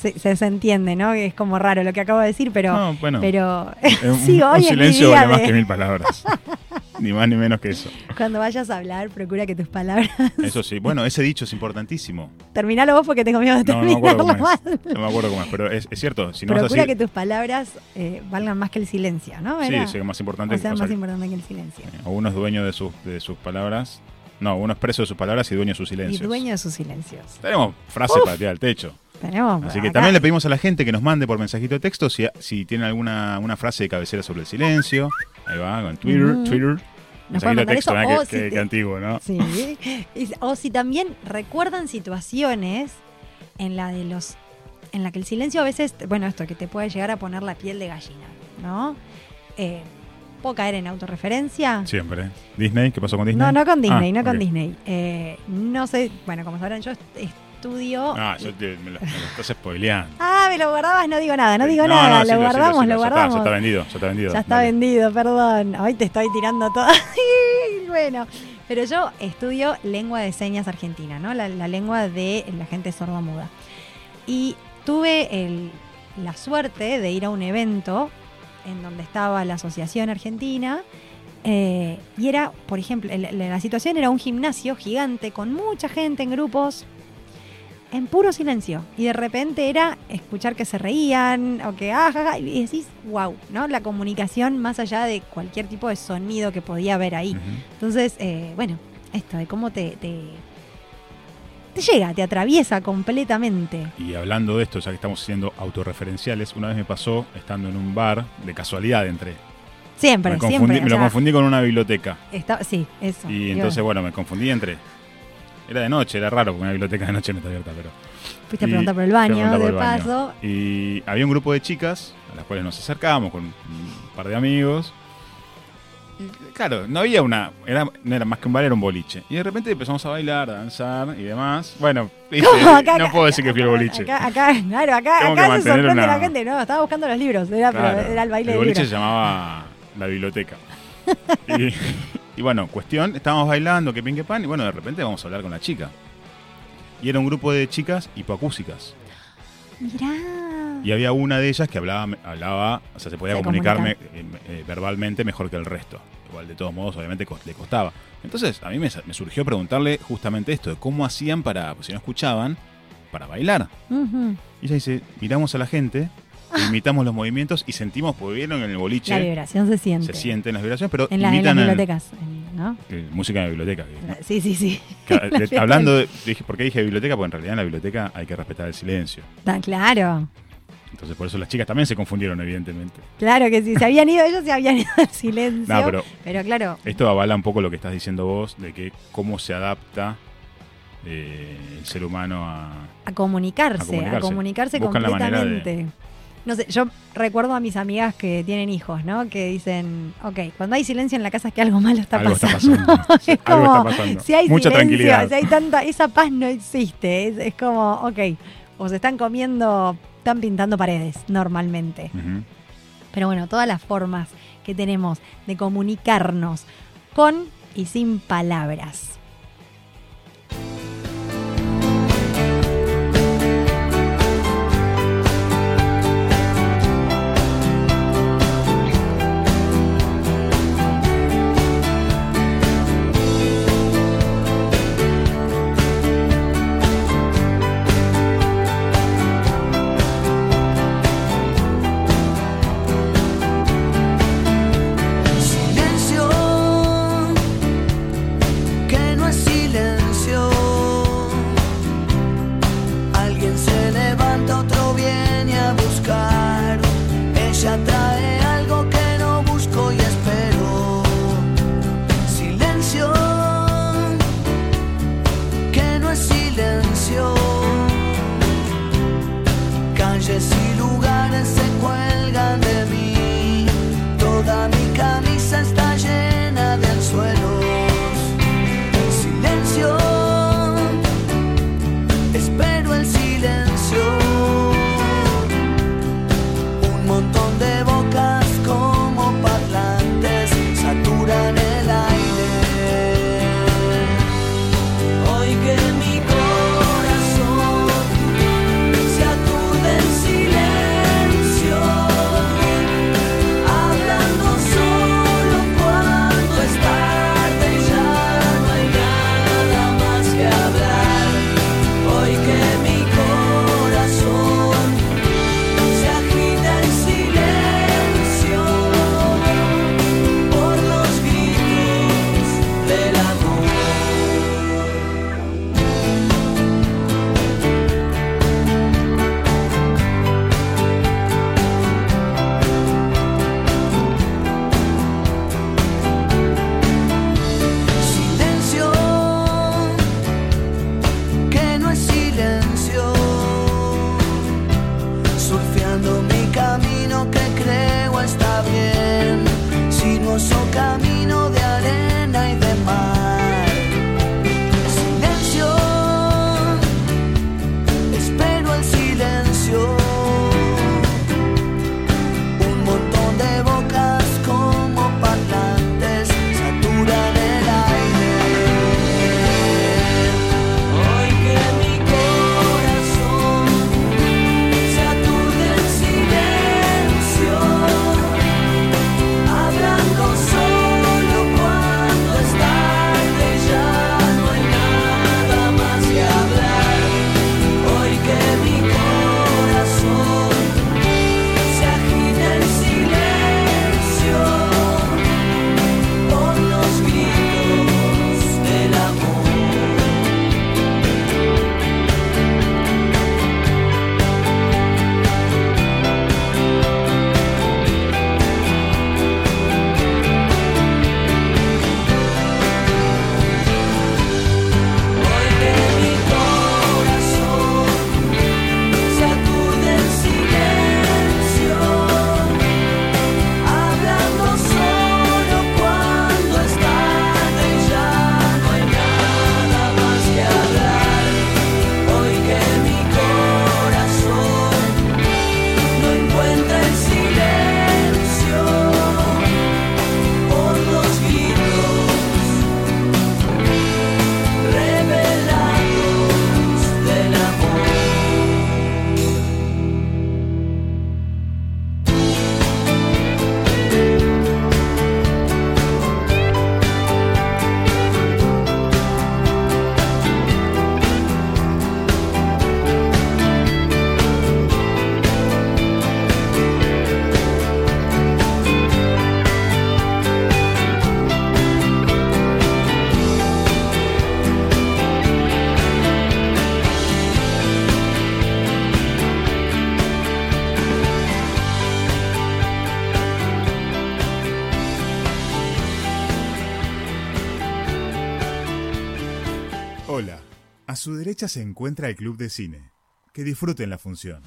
Speaker 2: Se, se- entiende, ¿no? Que es como raro lo que acabo de decir, pero...
Speaker 1: No, bueno,
Speaker 2: pero [LAUGHS]
Speaker 1: un,
Speaker 2: sí, hoy
Speaker 1: silencio vale más que mil palabras. [LAUGHS] ni más ni menos que eso.
Speaker 2: cuando vayas a hablar, procura que tus palabras...
Speaker 1: Eso sí, bueno, ese dicho es importantísimo.
Speaker 2: Terminalo vos porque tengo miedo de
Speaker 1: No, no me acuerdo
Speaker 2: terminarlo
Speaker 1: cómo
Speaker 2: mal.
Speaker 1: es. No me acuerdo cómo es, pero es, es cierto. Si no vas a
Speaker 2: Procura
Speaker 1: decir,
Speaker 2: que tus palabras eh, valgan más que el silencio, ¿no?
Speaker 1: sí, sea más importante
Speaker 2: o sea,
Speaker 1: o
Speaker 2: más importante que el silencio.
Speaker 1: eh, o uno es dueño de sus, de sus palabras. No, uno es preso de sus palabras y dueño de sus
Speaker 2: Y
Speaker 1: silencios.
Speaker 2: dueño de sus silencios.
Speaker 1: Tenemos frase para tirar al techo.
Speaker 2: Tenemos
Speaker 1: Así que
Speaker 2: acá-
Speaker 1: también le pedimos a la gente que nos mande por mensajito de texto si, si tiene alguna una frase de cabecera sobre el silencio. Ahí va, con Twitter. Twitter.
Speaker 2: Nos
Speaker 1: Mensajito de texto,
Speaker 2: eso,
Speaker 1: ¿verdad?
Speaker 2: o
Speaker 1: que,
Speaker 2: si
Speaker 1: que-
Speaker 2: te-
Speaker 1: que antiguo, ¿no?
Speaker 2: Sí. O si también recuerdan situaciones en la de los. en la que el silencio a veces, bueno, esto que te puede llegar a poner la piel de gallina, ¿no? Eh, ¿Puedo caer en autorreferencia?
Speaker 1: Siempre. ¿Disney? ¿Qué pasó con Disney?
Speaker 2: No, no con Disney,
Speaker 1: Ah,
Speaker 2: no con
Speaker 1: ok.
Speaker 2: Disney. Eh, no sé, bueno, como sabrán, yo estudio.
Speaker 1: Ah, yo te- me, lo, me lo estás spoileando.
Speaker 2: Ah, me lo guardabas, no digo nada, no digo
Speaker 1: No,
Speaker 2: nada,
Speaker 1: no, sí,
Speaker 2: lo
Speaker 1: sí,
Speaker 2: guardamos,
Speaker 1: sí,
Speaker 2: lo
Speaker 1: ya está,
Speaker 2: guardamos.
Speaker 1: Ya está vendido, ya está vendido.
Speaker 2: Ya está vendido, perdón. Hoy te estoy tirando todo. [LAUGHS] bueno, Pero yo estudio lengua de señas argentina, ¿no? La, la lengua de la gente sordomuda. Y tuve el- la suerte de ir a un evento en donde estaba la Asociación Argentina. eh, y era, por ejemplo, el- la situación era un gimnasio gigante con mucha gente en grupos, en puro silencio. Y de repente era escuchar que se reían o que, ah, ja, ja, y decís, wow, ¿no? La comunicación más allá de cualquier tipo de sonido que podía haber ahí. Entonces, eh, bueno, esto de cómo te, te, te llega, te atraviesa completamente.
Speaker 1: Y hablando de esto, ya que estamos siendo autorreferenciales, una vez me pasó estando en un bar, de casualidad entré.
Speaker 2: Siempre,
Speaker 1: me, confundí,
Speaker 2: siempre.
Speaker 1: me lo
Speaker 2: sea,
Speaker 1: confundí con una biblioteca.
Speaker 2: está- sí, eso.
Speaker 1: Y entonces, bueno, me confundí y entré. Era de noche, era raro porque una biblioteca de noche no está abierta, pero.
Speaker 2: fuiste a preguntar por el baño, de paso.
Speaker 1: Y había un grupo de chicas a las cuales nos acercábamos con un par de amigos. Y claro, no había una. Era, no era más que un bar, era un boliche. Y de repente empezamos a bailar, a danzar y demás. Bueno, [LAUGHS] viste,
Speaker 2: No, acá-
Speaker 1: no
Speaker 2: acá-
Speaker 1: puedo decir que fui al boliche.
Speaker 2: Acá, acá, claro, acá, acá se sorprende
Speaker 1: una-
Speaker 2: la gente, no, estaba buscando los libros, era, pero
Speaker 1: Claro,
Speaker 2: era el baile
Speaker 1: el
Speaker 2: de
Speaker 1: boliche
Speaker 2: libros.
Speaker 1: se llamaba [LAUGHS] La Biblioteca. [LAUGHS] y, y bueno, cuestión, estábamos bailando, que pin que pan, y bueno, de repente vamos a hablar con la chica. Y era un grupo de chicas hipoacúsicas.
Speaker 2: Mirá.
Speaker 1: Y había una de ellas que hablaba, hablaba o sea, se podía
Speaker 2: Se
Speaker 1: comunicarme eh, eh, verbalmente mejor que el resto. Igual, de todos modos, obviamente le costaba. Entonces, a mí me, me surgió preguntarle justamente esto, de cómo hacían para, pues si no escuchaban, para bailar. Y ella dice, miramos a la gente, imitamos los movimientos y sentimos, porque vieron en el boliche,
Speaker 2: La vibración se siente.
Speaker 1: se sienten las vibraciones, pero
Speaker 2: En, la- en las
Speaker 1: imitan
Speaker 2: bibliotecas, en- ¿no?
Speaker 1: eh, música de biblioteca.
Speaker 2: Sí, sí, sí. [LAUGHS]
Speaker 1: que- [LAUGHS] hablando de, ¿por qué dije biblioteca? Porque en realidad en la biblioteca hay que respetar el silencio.
Speaker 2: Está claro.
Speaker 1: Entonces por eso las chicas también se confundieron, evidentemente.
Speaker 2: Claro que sí, se habían ido ellos, se habían ido al silencio.
Speaker 1: No, pero
Speaker 2: pero claro,
Speaker 1: esto avala un poco lo que estás diciendo vos, de que cómo se adapta eh, el ser humano a...
Speaker 2: a comunicarse,
Speaker 1: A comunicarse.
Speaker 2: a comunicarse
Speaker 1: Buscan la manera de-
Speaker 2: completamente. No sé, yo recuerdo a mis amigas que tienen hijos, ¿no? Que dicen, ok, cuando hay silencio en la casa es que algo malo está
Speaker 1: Algo está
Speaker 2: pasando.
Speaker 1: pasando. [LAUGHS]
Speaker 2: es
Speaker 1: Algo
Speaker 2: como,
Speaker 1: está pasando.
Speaker 2: si hay
Speaker 1: Mucha
Speaker 2: silencio,
Speaker 1: tranquilidad.
Speaker 2: si hay tanta, esa paz no existe. Es, es como, ok, o se están comiendo, están pintando paredes normalmente. Pero bueno, todas las formas que tenemos de comunicarnos con y sin palabras.
Speaker 1: Se encuentra el Club de Cine. Que disfruten la función.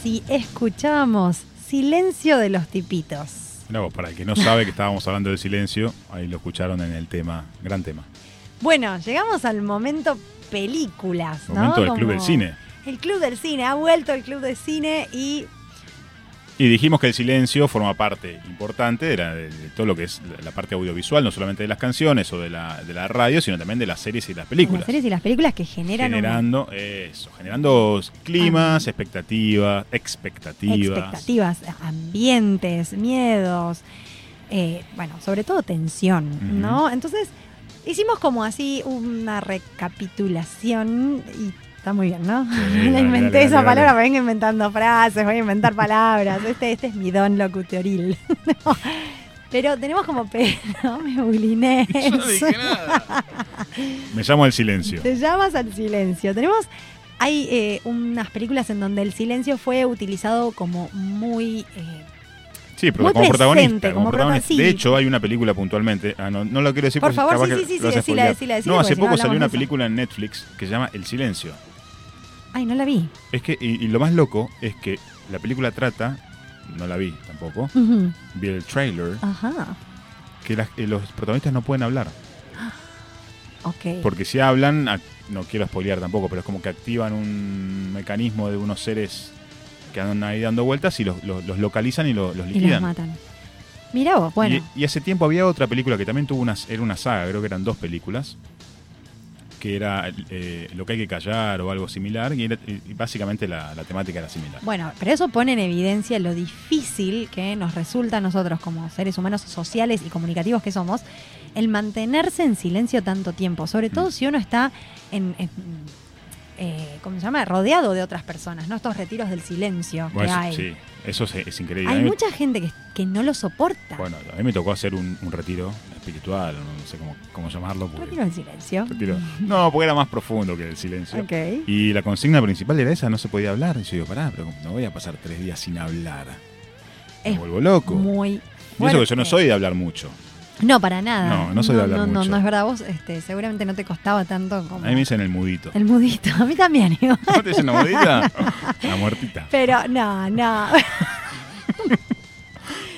Speaker 2: Así escuchamos Silencio de los Tipitos.
Speaker 1: Vos, para el que no sabe que estábamos hablando del silencio, ahí lo escucharon en el tema, gran tema.
Speaker 2: Bueno, llegamos al momento películas, ¿no?
Speaker 1: Momento del Club del Cine.
Speaker 2: El Club del Cine, ha vuelto el Club del Cine y
Speaker 1: Y dijimos que el silencio forma parte importante de, la- de todo lo que es la- parte audiovisual, no solamente de las canciones o de la, de la radio, sino también de las series y las películas.
Speaker 2: las series y las películas que generan un-
Speaker 1: generando eso, generando climas, expectativas, expectativas.
Speaker 2: expectativas, ambientes, miedos, eh, bueno, sobre todo tensión, ¿no? Entonces, hicimos como así una recapitulación y está muy bien, ¿no? [LAUGHS] Le inventé
Speaker 1: dale,
Speaker 2: esa
Speaker 1: dale,
Speaker 2: palabra,
Speaker 1: dale.
Speaker 2: vengo inventando frases, voy a inventar palabras. Este, este es mi don locutoril. [LAUGHS] No, Pero tenemos como pe... [LAUGHS] No me bulines.
Speaker 1: Me llamo el silencio.
Speaker 2: Te llamas al silencio. Tenemos. Hay eh, unas películas en donde el silencio fue utilizado como muy. eh,
Speaker 1: Sí, pero
Speaker 2: Muy
Speaker 1: como protagonista.
Speaker 2: presente,
Speaker 1: como
Speaker 2: como
Speaker 1: protagonista.
Speaker 2: prota- sí.
Speaker 1: De hecho, hay una película puntualmente. Ah, no, no lo quiero decir
Speaker 2: Por favor, sí, sí, sí, sí, decila, decila, decila,
Speaker 1: No, hace
Speaker 2: no
Speaker 1: poco salió una película en Netflix que se llama El Silencio.
Speaker 2: Ay, no la vi.
Speaker 1: Es que, y, y lo más loco es que la película trata, no la vi tampoco, vi el trailer,
Speaker 2: Ajá.
Speaker 1: que las- eh, los protagonistas no pueden hablar. [GASPS]
Speaker 2: Ok.
Speaker 1: Porque si hablan, no quiero spoilear tampoco, pero es como que activan un mecanismo de unos seres que andan ahí dando vueltas y los, los- los localizan y lo- los
Speaker 2: y los matan. Mira vos, bueno.
Speaker 1: Y, y hace tiempo había otra película que también tuvo una, era una saga, creo que eran dos películas, que era eh, Lo que hay que callar o algo similar, y, era- y básicamente la, la temática era similar.
Speaker 2: Bueno, pero eso pone en evidencia lo difícil que nos resulta a nosotros como seres humanos sociales y comunicativos que somos el mantenerse en silencio tanto tiempo, sobre todo
Speaker 1: Mm.
Speaker 2: si uno está en, en, eh, ¿cómo se llama? rodeado de otras personas, ¿no? Estos retiros del silencio
Speaker 1: Bueno,
Speaker 2: que
Speaker 1: eso-
Speaker 2: hay.
Speaker 1: sí, eso es, es increíble.
Speaker 2: Hay
Speaker 1: me-
Speaker 2: mucha gente que, que no lo soporta.
Speaker 1: Bueno, a mí me tocó hacer un, un retiro espiritual, no sé cómo, cómo llamarlo. porque-
Speaker 2: Retiro del silencio.
Speaker 1: retiro- No, porque era más profundo que el silencio.
Speaker 2: Ok.
Speaker 1: Y la consigna principal era esa, no se podía hablar. Y yo digo, pará, pero no voy a pasar tres días sin hablar. Me
Speaker 2: Es
Speaker 1: vuelvo loco.
Speaker 2: Muy
Speaker 1: y eso que yo no soy de hablar mucho.
Speaker 2: No, para nada.
Speaker 1: No, no soy de hablar
Speaker 2: no, no,
Speaker 1: mucho.
Speaker 2: no es verdad. Vos este, seguramente no te costaba tanto como
Speaker 1: A mí me dicen el mudito.
Speaker 2: el mudito. A mí también. igual.
Speaker 1: ¿No te dicen la mudita? [LAUGHS] La muertita.
Speaker 2: Pero no, no. [LAUGHS]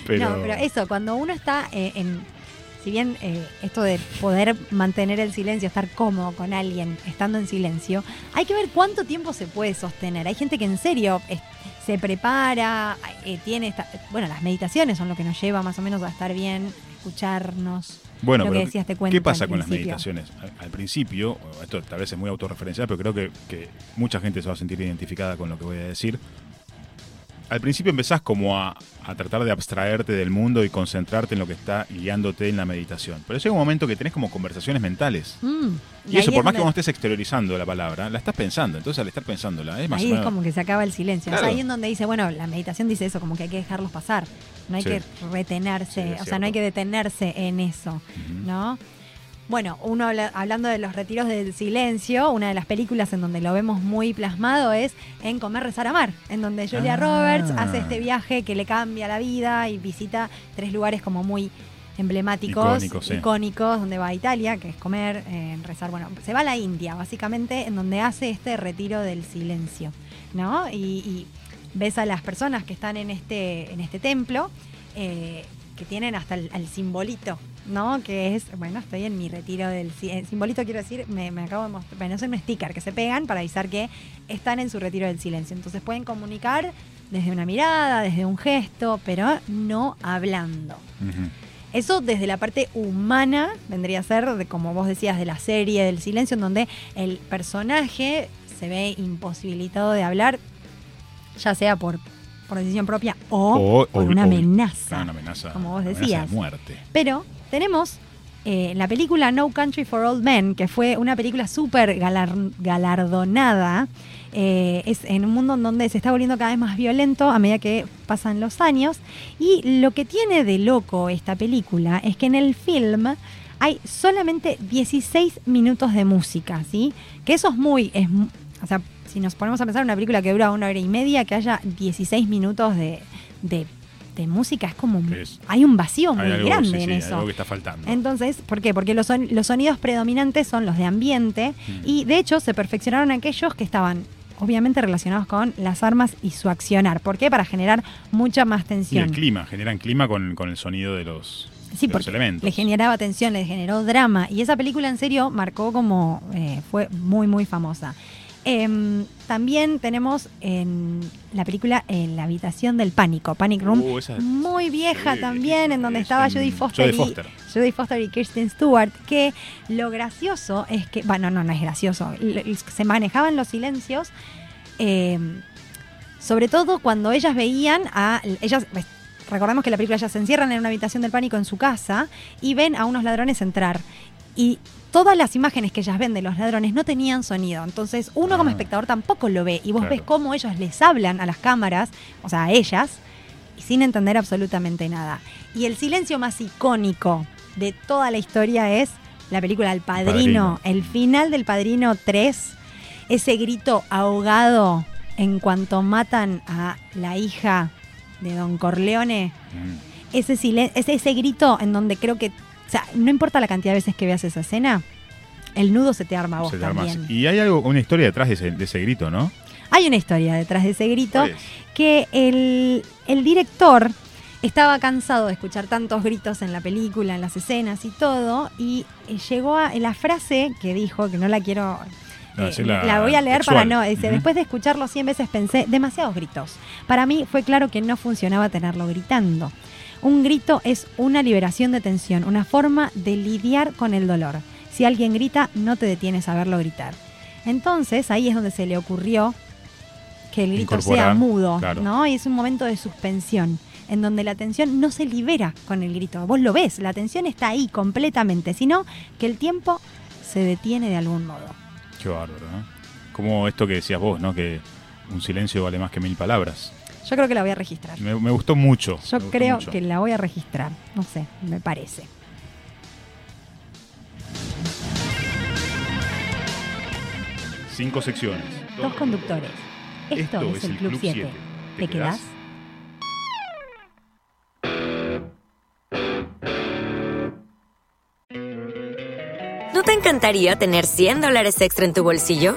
Speaker 1: Pero,
Speaker 2: No, pero eso, cuando uno está eh, en. Si bien eh, esto de poder mantener el silencio, estar cómodo con alguien estando en silencio, hay que ver cuánto tiempo se puede sostener. Hay gente que en serio es- se prepara, eh, tiene. esta- bueno, las meditaciones son lo que nos lleva más o menos a estar bien, escucharnos.
Speaker 1: bueno,
Speaker 2: lo que decías, te
Speaker 1: ¿qué pasa con las meditaciones? Al, al principio, esto tal vez es muy autorreferencial, pero creo que, que mucha gente se va a sentir identificada con lo que voy a decir. Al principio empezás como a, a tratar de abstraerte del mundo y concentrarte en lo que está guiándote en la meditación. Pero llega un momento que tenés como conversaciones mentales.
Speaker 2: Mm,
Speaker 1: Y, eso, por
Speaker 2: es
Speaker 1: más que vos estés exteriorizando la palabra, la estás pensando. Entonces, al estar pensándola, es más
Speaker 2: Ahí es como que se acaba el silencio. O sea,
Speaker 1: Claro.
Speaker 2: ahí en donde dice, bueno, la meditación dice eso, como que hay que dejarlos pasar. No hay
Speaker 1: Sí.
Speaker 2: que retenerse,
Speaker 1: Sí, es
Speaker 2: o sea, no hay que detenerse en eso, ¿no? Bueno, uno habla- hablando de los retiros del silencio, una de las películas en donde lo vemos muy plasmado es en Comer, Rezar, Amar, en donde Julia
Speaker 1: Ah.
Speaker 2: Roberts hace este viaje que le cambia la vida y visita tres lugares como muy emblemáticos,
Speaker 1: Icónicos, sí.
Speaker 2: icónicos, donde va a Italia, que es comer, eh, rezar, bueno, se va a la India, básicamente, en donde hace este retiro del silencio, ¿no? Y, y ves a las personas que están en este, en este templo, eh, que tienen hasta el, el simbolito, ¿no? Que es, bueno, estoy en mi retiro del si- el simbolito, quiero decir, me, me acabo de mostrar, bueno, es un sticker que se pegan para avisar que están en su retiro del silencio. Entonces pueden comunicar desde una mirada, desde un gesto, pero no hablando. Eso desde la parte humana vendría a ser, de, como vos decías, de la serie del silencio, en donde el personaje se ve imposibilitado de hablar, ya sea por, por decisión propia o,
Speaker 1: O-
Speaker 2: por
Speaker 1: o-
Speaker 2: una
Speaker 1: o-
Speaker 2: amenaza.
Speaker 1: Una amenaza,
Speaker 2: como vos
Speaker 1: amenaza
Speaker 2: decías.
Speaker 1: de muerte.
Speaker 2: Pero tenemos eh, la película No Country for Old Men, que fue una película súper galar- galardonada, eh, es en un mundo en donde se está volviendo cada vez más violento a medida que pasan los años. Y lo que tiene de loco esta película es que en el film hay solamente 16 minutos de música, ¿sí? Que eso es muy... Es, o sea, si nos ponemos a pensar en una película que dura una hora y media, que haya 16 minutos de- de música, es como...
Speaker 1: Es-
Speaker 2: hay un vacío muy
Speaker 1: algo,
Speaker 2: grande
Speaker 1: sí,
Speaker 2: en
Speaker 1: sí, hay
Speaker 2: eso.
Speaker 1: algo que está faltando.
Speaker 2: Entonces, ¿por qué? Porque los, son- los sonidos predominantes son los de ambiente
Speaker 1: Mm.
Speaker 2: y de hecho se perfeccionaron aquellos que estaban obviamente relacionados con las armas y su accionar. ¿Por qué? Para generar mucha más
Speaker 1: y
Speaker 2: tensión.
Speaker 1: el clima, generan clima con, con el sonido de los,
Speaker 2: Sí,
Speaker 1: de los elementos.
Speaker 2: le generaba tensión, le generó drama. Y esa película en serio marcó como. eh, fue muy, muy famosa. Em, también tenemos en la película en La habitación del pánico, Panic Room,
Speaker 1: Uh,
Speaker 2: muy vieja también, en donde
Speaker 1: es
Speaker 2: estaba
Speaker 1: en
Speaker 2: Jodie Foster,
Speaker 1: Jodie
Speaker 2: y,
Speaker 1: Foster.
Speaker 2: Y Kirsten Stewart, que lo gracioso es que, bueno, no, no es gracioso, se manejaban los silencios, em, sobre todo cuando ellas veían a, ellas, pues, recordemos que la película ellas se encierran en una habitación del pánico en su casa y ven a unos ladrones entrar. Y todas las imágenes que ellas ven de los ladrones no tenían sonido. Entonces uno como
Speaker 1: Ah.
Speaker 2: espectador tampoco lo ve. Y vos
Speaker 1: Claro.
Speaker 2: ves cómo ellos les hablan a las cámaras, o sea, a ellas, y sin entender absolutamente nada. Y el silencio más icónico de toda la historia es la película El Padrino.
Speaker 1: Padrino.
Speaker 2: El final del Padrino 3, ese grito ahogado en cuanto matan a la hija de Don Corleone
Speaker 1: Mm.
Speaker 2: ese, silen- ese, ese grito en donde creo que, sea, no importa la cantidad de veces que veas esa escena, el nudo se te arma a vos
Speaker 1: Se te arma
Speaker 2: también.
Speaker 1: Y hay algo, una historia detrás de ese, de ese grito, ¿no?
Speaker 2: Hay una historia detrás de ese grito que el, el director estaba cansado de escuchar tantos gritos en la película, en las escenas y todo, y eh, llegó a la frase que dijo, que no la quiero...
Speaker 1: No,
Speaker 2: eh, la voy a leer
Speaker 1: textual.
Speaker 2: para no. Dice, después de escucharlo 100 veces pensé, demasiados gritos. Para mí fue claro que no funcionaba tenerlo gritando. Un grito es una liberación de tensión, una forma de lidiar con el dolor. Si alguien grita, no te detienes a verlo gritar. Entonces ahí es donde se le ocurrió que el grito sea mudo,
Speaker 1: claro.
Speaker 2: ¿no? Y es un momento de suspensión, en donde la tensión no se libera con el grito. Vos lo ves, la tensión está ahí completamente, sino que el tiempo se detiene de algún modo.
Speaker 1: Qué bárbaro, ¿no? Como esto que decías vos, ¿no? Que un silencio vale más que mil palabras.
Speaker 2: Yo creo que la voy a registrar.
Speaker 1: Me, me gustó mucho.
Speaker 2: Yo
Speaker 1: gustó
Speaker 2: creo
Speaker 1: mucho.
Speaker 2: que la voy a registrar. No sé, me parece.
Speaker 1: Cinco secciones.
Speaker 2: Dos conductores. Esto, es, el Club 7. ¿Te quedás?
Speaker 4: ¿No te encantaría tener 100 dólares extra en tu bolsillo?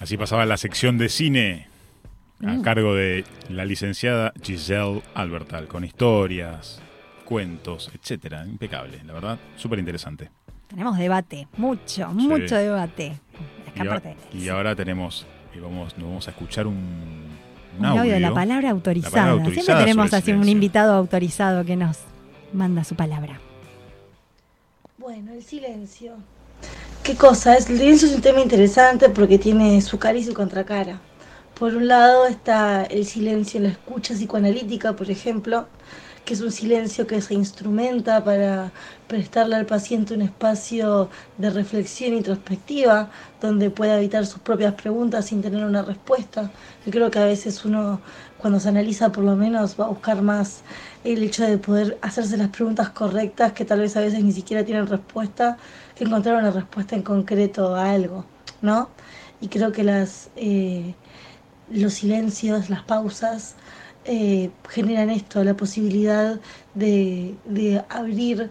Speaker 1: Así pasaba la sección de cine a
Speaker 2: Mm.
Speaker 1: cargo de la licenciada Giselle Albertal, con historias, cuentos, etcétera. Impecable, la verdad, súper interesante.
Speaker 2: Tenemos debate, mucho, mucho debate. Es que
Speaker 1: Y, a-
Speaker 2: aparte,
Speaker 1: y ahora tenemos, y vamos, nos vamos a escuchar un, un
Speaker 2: un audio de la
Speaker 1: audio.
Speaker 2: palabra autorizada.
Speaker 1: La palabra autorizada
Speaker 2: Siempre tenemos así un invitado autorizado que nos manda su palabra.
Speaker 5: Bueno, el silencio. ¿Qué cosa? El silencio es un tema interesante porque tiene su cara y su contracara. Por un lado está el silencio en la escucha psicoanalítica, por ejemplo, que es un silencio que se instrumenta para prestarle al paciente un espacio de reflexión introspectiva, donde pueda evitar sus propias preguntas sin tener una respuesta. Yo creo que a veces uno, cuando se analiza por lo menos, va a buscar más el hecho de poder hacerse las preguntas correctas, que tal vez a veces ni siquiera tienen respuesta, encontrar una respuesta en concreto a algo, ¿no? Y creo que las, eh, los silencios, las pausas, eh, generan esto, la posibilidad de, de abrir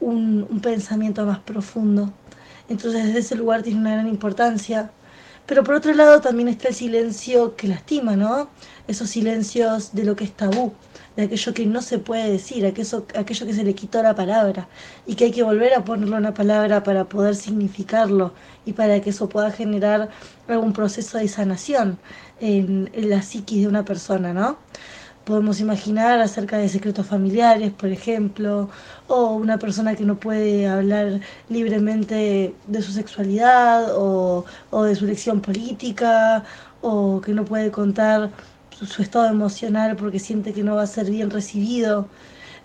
Speaker 5: un, un pensamiento más profundo. Entonces desde ese lugar tiene una gran importancia. Pero por otro lado también está el silencio que lastima, ¿no? Esos silencios de lo que es tabú, de aquello que no se puede decir, aquello, que se le quitó la palabra y que hay que volver a ponerle una palabra para poder significarlo y para que eso pueda generar algún proceso de sanación en, en la psiquis de una persona, ¿no? Podemos imaginar acerca de secretos familiares, por ejemplo, o una persona que no puede hablar libremente de su sexualidad o, o de su elección política, o que no puede contar su, estado emocional porque siente que no va a ser bien recibido.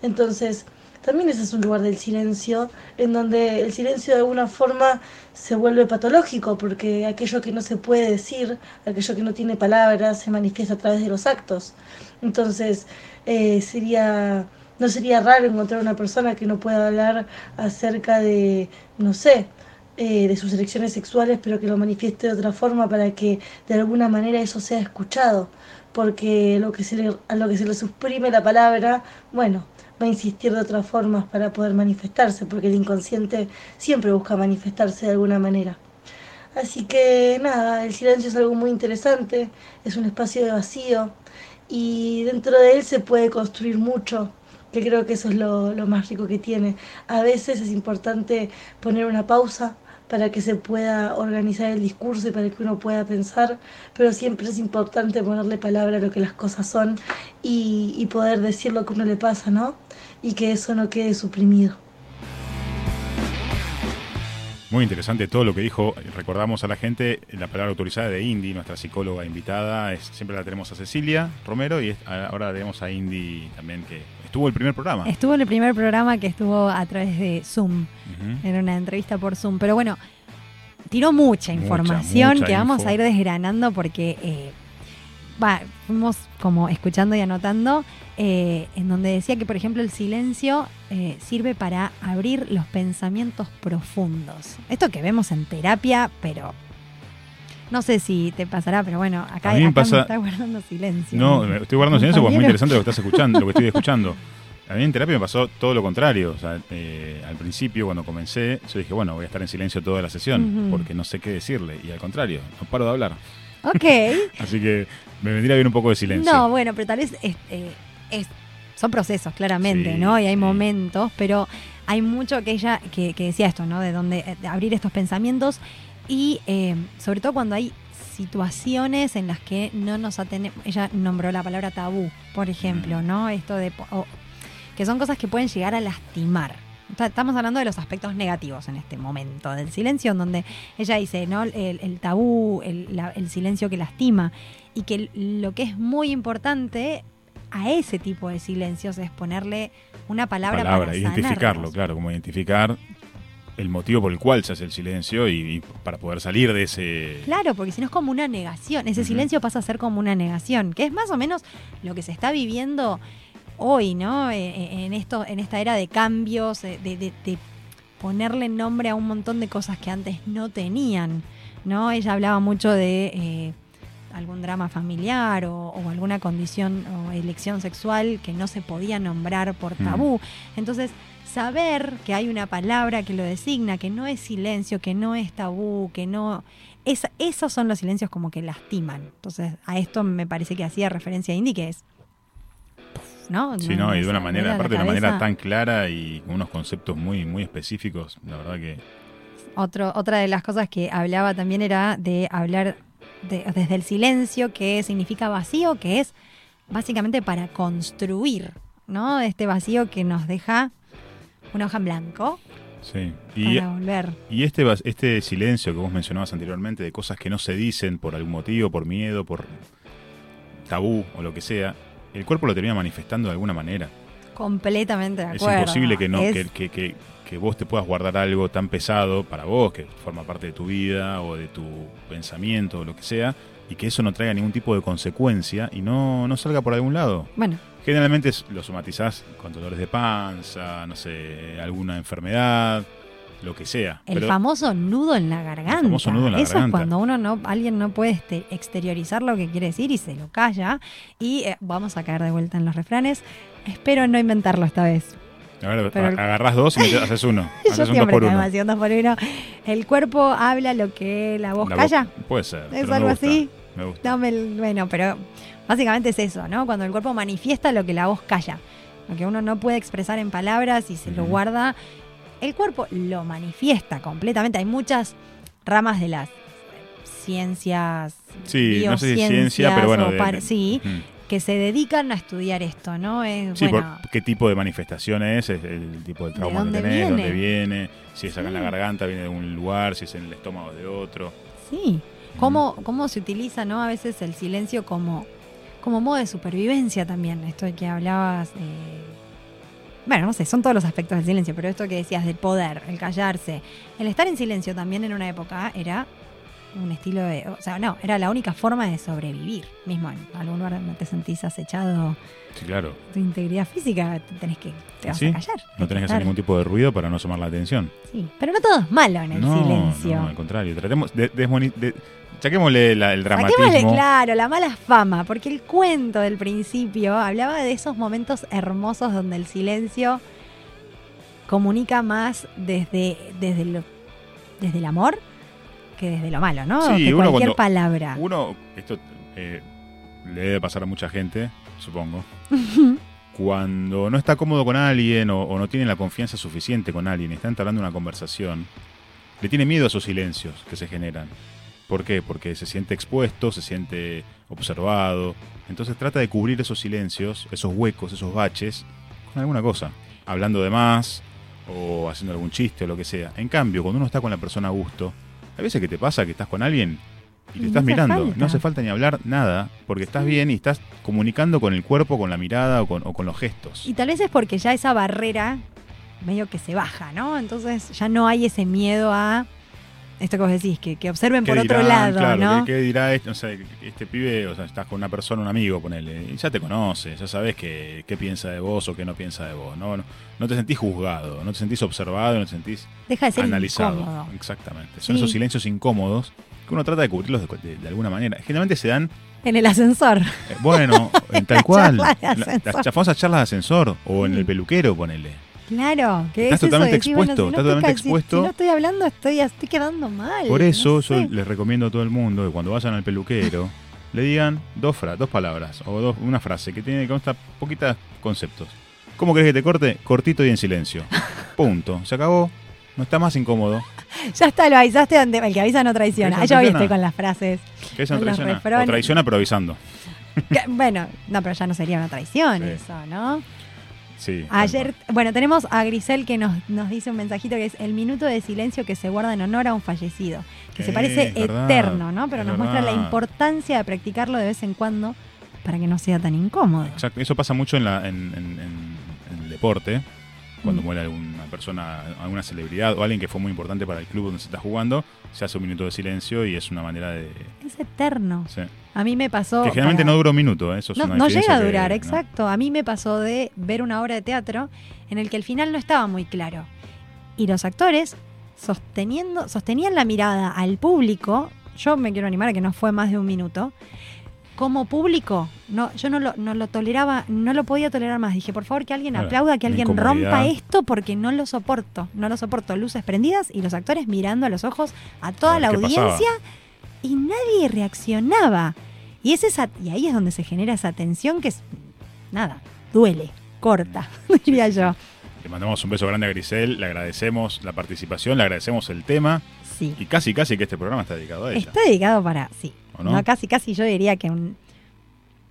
Speaker 5: Entonces, también ese es un lugar del silencio, en donde el silencio de alguna forma se vuelve patológico, porque aquello que no se puede decir, aquello que no tiene palabras, se manifiesta a través de los actos. Entonces, eh, sería, no sería raro encontrar una persona que no pueda hablar acerca de, no sé, eh, de sus elecciones sexuales, pero que lo manifieste de otra forma para que de alguna manera eso sea escuchado, porque lo que se le, a lo que se le suprime la palabra, bueno, va a insistir de otras formas para poder manifestarse, porque el inconsciente siempre busca manifestarse de alguna manera. Así que nada, el silencio es algo muy interesante, es un espacio de vacío y dentro de él se puede construir mucho, que creo que eso es lo, lo más rico que tiene. A veces es importante poner una pausa para que se pueda organizar el discurso y para que uno pueda pensar, pero siempre es importante ponerle palabra a lo que las cosas son y, poder decir lo que uno le pasa, ¿no? Y que eso no quede suprimido.
Speaker 1: Muy interesante todo lo que dijo. Recordamos a la gente la palabra autorizada de Indy, nuestra psicóloga invitada. Es, siempre la tenemos a Cecilia Romero y es- ahora tenemos a Indy también, que estuvo el primer programa.
Speaker 2: Estuvo en el primer programa que estuvo a través de Zoom,
Speaker 1: Ujú.
Speaker 2: en una entrevista por Zoom. Pero bueno, tiró mucha información
Speaker 1: mucha
Speaker 2: que vamos
Speaker 1: info.
Speaker 2: a ir desgranando porque eh, fuimos como escuchando y anotando, eh, en donde decía que, por ejemplo, el silencio eh, sirve para abrir los pensamientos profundos. Esto que vemos en terapia, pero no sé si te pasará, pero bueno, acá,
Speaker 1: A mí me
Speaker 2: acá
Speaker 1: pasa-
Speaker 2: está guardando silencio.
Speaker 1: No, me estoy guardando silencio porque es muy interesante lo que estás escuchando, lo que estoy [LAUGHS] escuchando. A mí en terapia me pasó todo lo contrario. O sea, eh, al principio, cuando comencé, yo dije, bueno, voy a estar en silencio toda la sesión porque no sé qué decirle. Y al contrario, no paro de hablar.
Speaker 2: Ok. [LAUGHS]
Speaker 1: Así que me vendría bien un poco de silencio.
Speaker 2: No, bueno, pero tal vez es, eh, es- son procesos, claramente,
Speaker 1: Sí,
Speaker 2: ¿no? Y hay
Speaker 1: sí.
Speaker 2: momentos, pero hay mucho que ella, que, que decía esto, ¿no? De donde de abrir estos pensamientos y eh, sobre todo cuando hay situaciones en las que no nos atendemos. Ella nombró la palabra tabú, por ejemplo,
Speaker 1: Mm.
Speaker 2: ¿no? Esto de. po- o- que son cosas que pueden llegar a lastimar. Estamos hablando de los aspectos negativos en este momento, del silencio, en donde ella dice, ¿no? El, el tabú, el, la- el silencio que lastima. Y que lo que es muy importante a ese tipo de silencios es ponerle una palabra,
Speaker 1: palabra,
Speaker 2: para
Speaker 1: identificarlo, claro, como identificar el motivo por el cual se hace el silencio y, y para poder salir de ese...
Speaker 2: Claro, porque si no es como una negación. Ese silencio pasa a ser como una negación, que es más o menos lo que se está viviendo hoy, ¿no? Eh, eh, En esto, en esta era de cambios, eh, de, de- de ponerle nombre a un montón de cosas que antes no tenían, ¿no? Ella hablaba mucho de eh, algún drama familiar o, o alguna condición o elección sexual que no se podía nombrar por
Speaker 1: Mm.
Speaker 2: tabú. Entonces, saber que hay una palabra que lo designa, que no es silencio, que no es tabú, que no... Es, esos son los silencios como que lastiman. Entonces, a esto me parece que hacía referencia Indy, que es... ¿No?
Speaker 1: Sí, no, y de una manera, aparte de una manera tan clara y con unos conceptos muy, muy específicos, la verdad que...
Speaker 2: Otro, otra de las cosas que hablaba también era de hablar de- desde el silencio, que significa vacío, que es básicamente para construir, ¿no? Este vacío que nos deja una hoja en blanco
Speaker 1: Sí. Y,
Speaker 2: para volver.
Speaker 1: y este, este silencio que vos mencionabas anteriormente de cosas que no se dicen por algún motivo, por miedo, por tabú o lo que sea, el cuerpo lo termina manifestando de alguna manera.
Speaker 2: Completamente de
Speaker 1: Es
Speaker 2: acuerdo.
Speaker 1: imposible que no
Speaker 2: Es-
Speaker 1: que, que- que- que vos te puedas guardar algo tan pesado para vos, que forma parte de tu vida o de tu pensamiento o lo que sea, y que eso no traiga ningún tipo de consecuencia y no, no salga por algún lado.
Speaker 2: Bueno,
Speaker 1: Generalmente lo somatizás con dolores de panza, no sé, alguna enfermedad, lo que sea.
Speaker 2: el
Speaker 1: Pero-
Speaker 2: famoso nudo en la garganta.
Speaker 1: famoso nudo en la
Speaker 2: Eso
Speaker 1: garganta.
Speaker 2: es cuando uno no, alguien no puede este- exteriorizar lo que quiere decir y se lo calla. Y eh, vamos a caer de vuelta en los refranes. Espero no inventarlo esta vez.
Speaker 1: a ver,
Speaker 2: pero el-
Speaker 1: agarrás dos y [LAUGHS] haces uno.
Speaker 2: Yo
Speaker 1: Haces un dos
Speaker 2: siempre
Speaker 1: por uno.
Speaker 2: haciendo por uno. El cuerpo habla lo que la voz
Speaker 1: La
Speaker 2: calla.
Speaker 1: Puede ser.
Speaker 2: ¿Es algo así?
Speaker 1: Me gusta.
Speaker 2: No me- bueno, pero básicamente es eso, ¿no? Cuando el cuerpo manifiesta lo que la voz calla. Lo que uno no puede expresar en palabras y se lo guarda, el cuerpo lo manifiesta completamente. Hay muchas ramas de las ciencias,
Speaker 1: Sí, no sé si ciencia, pero bueno. de-
Speaker 2: sí, que se dedican a estudiar esto, ¿no? Es,
Speaker 1: Sí,
Speaker 2: bueno,
Speaker 1: por qué tipo de manifestación es, es el tipo de trauma que tenés,
Speaker 2: viene?
Speaker 1: dónde viene, si es acá en la garganta, viene de un lugar, si es en el estómago de otro.
Speaker 2: Sí, cómo, cómo se utiliza, ¿no? A veces el silencio como, como modo de supervivencia también. Esto de que hablabas. eh, bueno, no sé, son todos los aspectos del silencio, pero esto que decías del poder, el callarse, el estar en silencio también en una época era un estilo de. O sea, no, era la única forma de sobrevivir. Mismo en algún lugar donde te sentís acechado
Speaker 1: Sí, claro.
Speaker 2: tu integridad física, te tenés que. Te vas
Speaker 1: ¿Sí?
Speaker 2: a callar.
Speaker 1: No tenés que hacer ningún tipo de ruido para no llamar la atención.
Speaker 2: Sí, pero no todo es malo en el
Speaker 1: no,
Speaker 2: silencio.
Speaker 1: no, al contrario. Tratemos de, de- saquémosle la- el dramatismo.
Speaker 2: Saquémosle, claro, la mala fama, porque el cuento del principio hablaba de esos momentos hermosos donde el silencio comunica más desde, desde, lo- desde el amor que desde lo malo, ¿no?
Speaker 1: Sí,
Speaker 2: que
Speaker 1: uno
Speaker 2: cualquier palabra.
Speaker 1: Uno, esto eh, le debe pasar a mucha gente, supongo. [LAUGHS] Cuando no está cómodo con alguien o, o no tiene la confianza suficiente con alguien y está entablando una conversación, le tiene miedo a esos silencios que se generan. ¿Por qué? Porque se siente expuesto, se siente observado. Entonces trata de cubrir esos silencios, esos huecos, esos baches, con alguna cosa. Hablando de más o haciendo algún chiste o lo que sea. En cambio, cuando uno está con la persona a gusto, hay veces que te pasa que estás con alguien y te estás mirando.
Speaker 2: falta.
Speaker 1: No hace falta ni hablar nada, porque estás bien y estás comunicando con el cuerpo, con la mirada o con, o con los gestos.
Speaker 2: Y tal vez es porque ya esa barrera medio que se baja, ¿no? Entonces ya no hay ese miedo a esto que vos decís, que, que observen
Speaker 1: ¿Qué
Speaker 2: por otro lado,
Speaker 1: Claro,
Speaker 2: ¿no?
Speaker 1: ¿qué, qué dirá este, o sea, este pibe? O sea, estás con una persona, un amigo, ponele, y ya te conoce, ya sabes qué, qué piensa de vos o qué no piensa de vos. ¿no? No, no te sentís juzgado, no te sentís observado, no te sentís
Speaker 2: Deja de ser
Speaker 1: analizado.
Speaker 2: incómodo.
Speaker 1: Exactamente. Son
Speaker 2: Sí.
Speaker 1: esos silencios incómodos que uno trata de cubrirlos de, de- de alguna manera. Generalmente se dan,
Speaker 2: En el ascensor.
Speaker 1: eh, bueno, en [LAUGHS] tal cual. la- las famosas charlas de ascensor o en el peluquero, ponele.
Speaker 2: Claro, que
Speaker 1: Estás
Speaker 2: es eso
Speaker 1: totalmente
Speaker 2: decir, bueno,
Speaker 1: expuesto,
Speaker 2: si no
Speaker 1: estás totalmente expuesto.
Speaker 2: Si, no estoy hablando, estoy, estoy quedando mal.
Speaker 1: Por eso
Speaker 2: no
Speaker 1: yo les recomiendo a todo el mundo que cuando vayan al peluquero [LAUGHS] le digan dos, fra dos palabras o dos, una frase que tiene consta poquitas conceptos. ¿Cómo querés que te corte? Cortito y en silencio. [LAUGHS] Punto. Se acabó. No está más incómodo. [LAUGHS]
Speaker 2: Ya está, lo avisaste donde el que avisa no traiciona.
Speaker 1: ¿Avisa no
Speaker 2: Ah, yo hoy
Speaker 1: traiciona?
Speaker 2: estoy con las frases.
Speaker 1: ¿Qué eso no traiciona? O traiciona pero avisando.
Speaker 2: Que- bueno, no, pero ya no sería una traición
Speaker 1: Sí.
Speaker 2: eso, ¿no?
Speaker 1: Sí.
Speaker 2: Ayer, bueno, tenemos a Grisel que nos, nos dice un mensajito que es el minuto de silencio que se guarda en honor a un fallecido. Que se parece
Speaker 1: verdad,
Speaker 2: eterno, ¿no? Pero nos muestra la importancia de practicarlo de vez en cuando para que no sea tan incómodo.
Speaker 1: Exacto. Eso pasa mucho en, la, en, en- en- en el deporte. Cuando
Speaker 2: Mm.
Speaker 1: muere alguna persona, alguna celebridad o alguien que fue muy importante para el club donde se está jugando, se hace un minuto de silencio y es una manera de...
Speaker 2: Es eterno.
Speaker 1: sí.
Speaker 2: A mí me pasó.
Speaker 1: Que generalmente
Speaker 2: para-
Speaker 1: no dura un minuto, ¿eh? eso es
Speaker 2: No,
Speaker 1: una
Speaker 2: no
Speaker 1: diferencia
Speaker 2: llega a
Speaker 1: que-
Speaker 2: durar,
Speaker 1: ¿no?
Speaker 2: exacto. A mí me pasó de ver una obra de teatro en el que el final no estaba muy claro. Y los actores sosteniendo, sostenían la mirada al público. Yo me quiero animar a que no fue más de un minuto. Como público, no, yo no lo, no lo toleraba, no lo podía tolerar más. Dije, por favor, que alguien aplauda, que alguien rompa esto porque no lo soporto. No lo soporto. Luces prendidas y los actores mirando a los ojos a toda
Speaker 1: A
Speaker 2: la
Speaker 1: pasaba.
Speaker 2: audiencia y nadie reaccionaba. Y, es esa, y ahí es donde se genera esa tensión que es, nada, duele, corta, [LAUGHS] diría yo.
Speaker 1: Le mandamos un beso grande a Grisel, le agradecemos la participación, le agradecemos el tema
Speaker 2: Sí.
Speaker 1: y casi casi que este programa está dedicado a ella.
Speaker 2: Está dedicado para, sí.
Speaker 1: ¿O no?
Speaker 2: No, casi, casi yo diría que un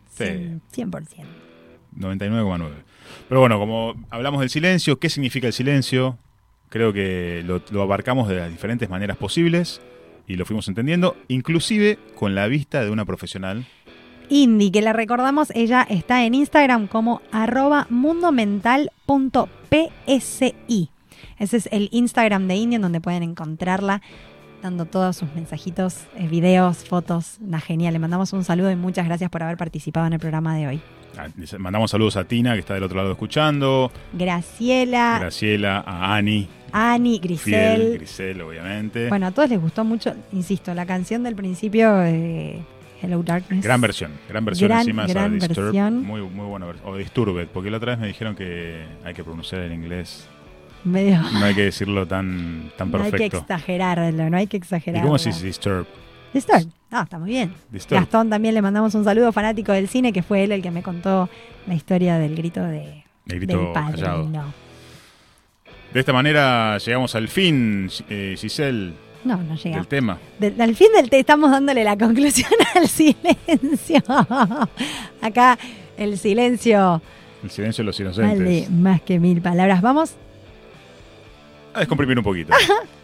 Speaker 1: Sí.
Speaker 2: 100%. 100%.
Speaker 1: 99,9. Pero bueno, como hablamos del silencio, ¿qué significa el silencio? Creo que lo, lo abarcamos de las diferentes maneras posibles y lo fuimos entendiendo, inclusive con la vista de una profesional
Speaker 2: Indy, que le recordamos, ella está en Instagram como arroba mundomental.psi. Ese es el Instagram de Indy en donde pueden encontrarla dando todos sus mensajitos, eh, videos, fotos. Una genial. Le mandamos un saludo y muchas gracias por haber participado en el programa de hoy.
Speaker 1: Ah, Mandamos saludos a Tina, que está del otro lado escuchando.
Speaker 2: Graciela,
Speaker 1: Graciela, a Ani,
Speaker 2: Ani, Grisel.
Speaker 1: Grisel, obviamente.
Speaker 2: Bueno, a todos les gustó mucho, insisto, la canción del principio de Hello Darkness.
Speaker 1: Gran versión, gran versión
Speaker 2: Gran,
Speaker 1: encima esa
Speaker 2: gran
Speaker 1: Disturbed,
Speaker 2: versión.
Speaker 1: Muy, muy buena versión. O Disturbed, porque la otra vez me dijeron que hay que pronunciar en inglés.
Speaker 2: Medio.
Speaker 1: No hay que decirlo tan, tan
Speaker 2: No hay que
Speaker 1: perfecto.
Speaker 2: exagerarlo, no hay que
Speaker 1: ¿Y
Speaker 2: exagerarlo.
Speaker 1: cómo se dice Disturbed?
Speaker 2: Disturbed. Ah, está muy bien. Gastón también le mandamos un saludo fanático del cine, que fue él el que me contó la historia del grito de
Speaker 1: El grito
Speaker 2: del padrino.
Speaker 1: De esta manera llegamos al fin, eh, Giselle,
Speaker 2: No, no llega.
Speaker 1: del tema.
Speaker 2: Al fin del te estamos dándole la conclusión [LAUGHS] al silencio. Acá el silencio
Speaker 1: El silencio de los inocentes.
Speaker 2: vale más que mil palabras. Vamos.
Speaker 1: A descomprimir un poquito. [LAUGHS]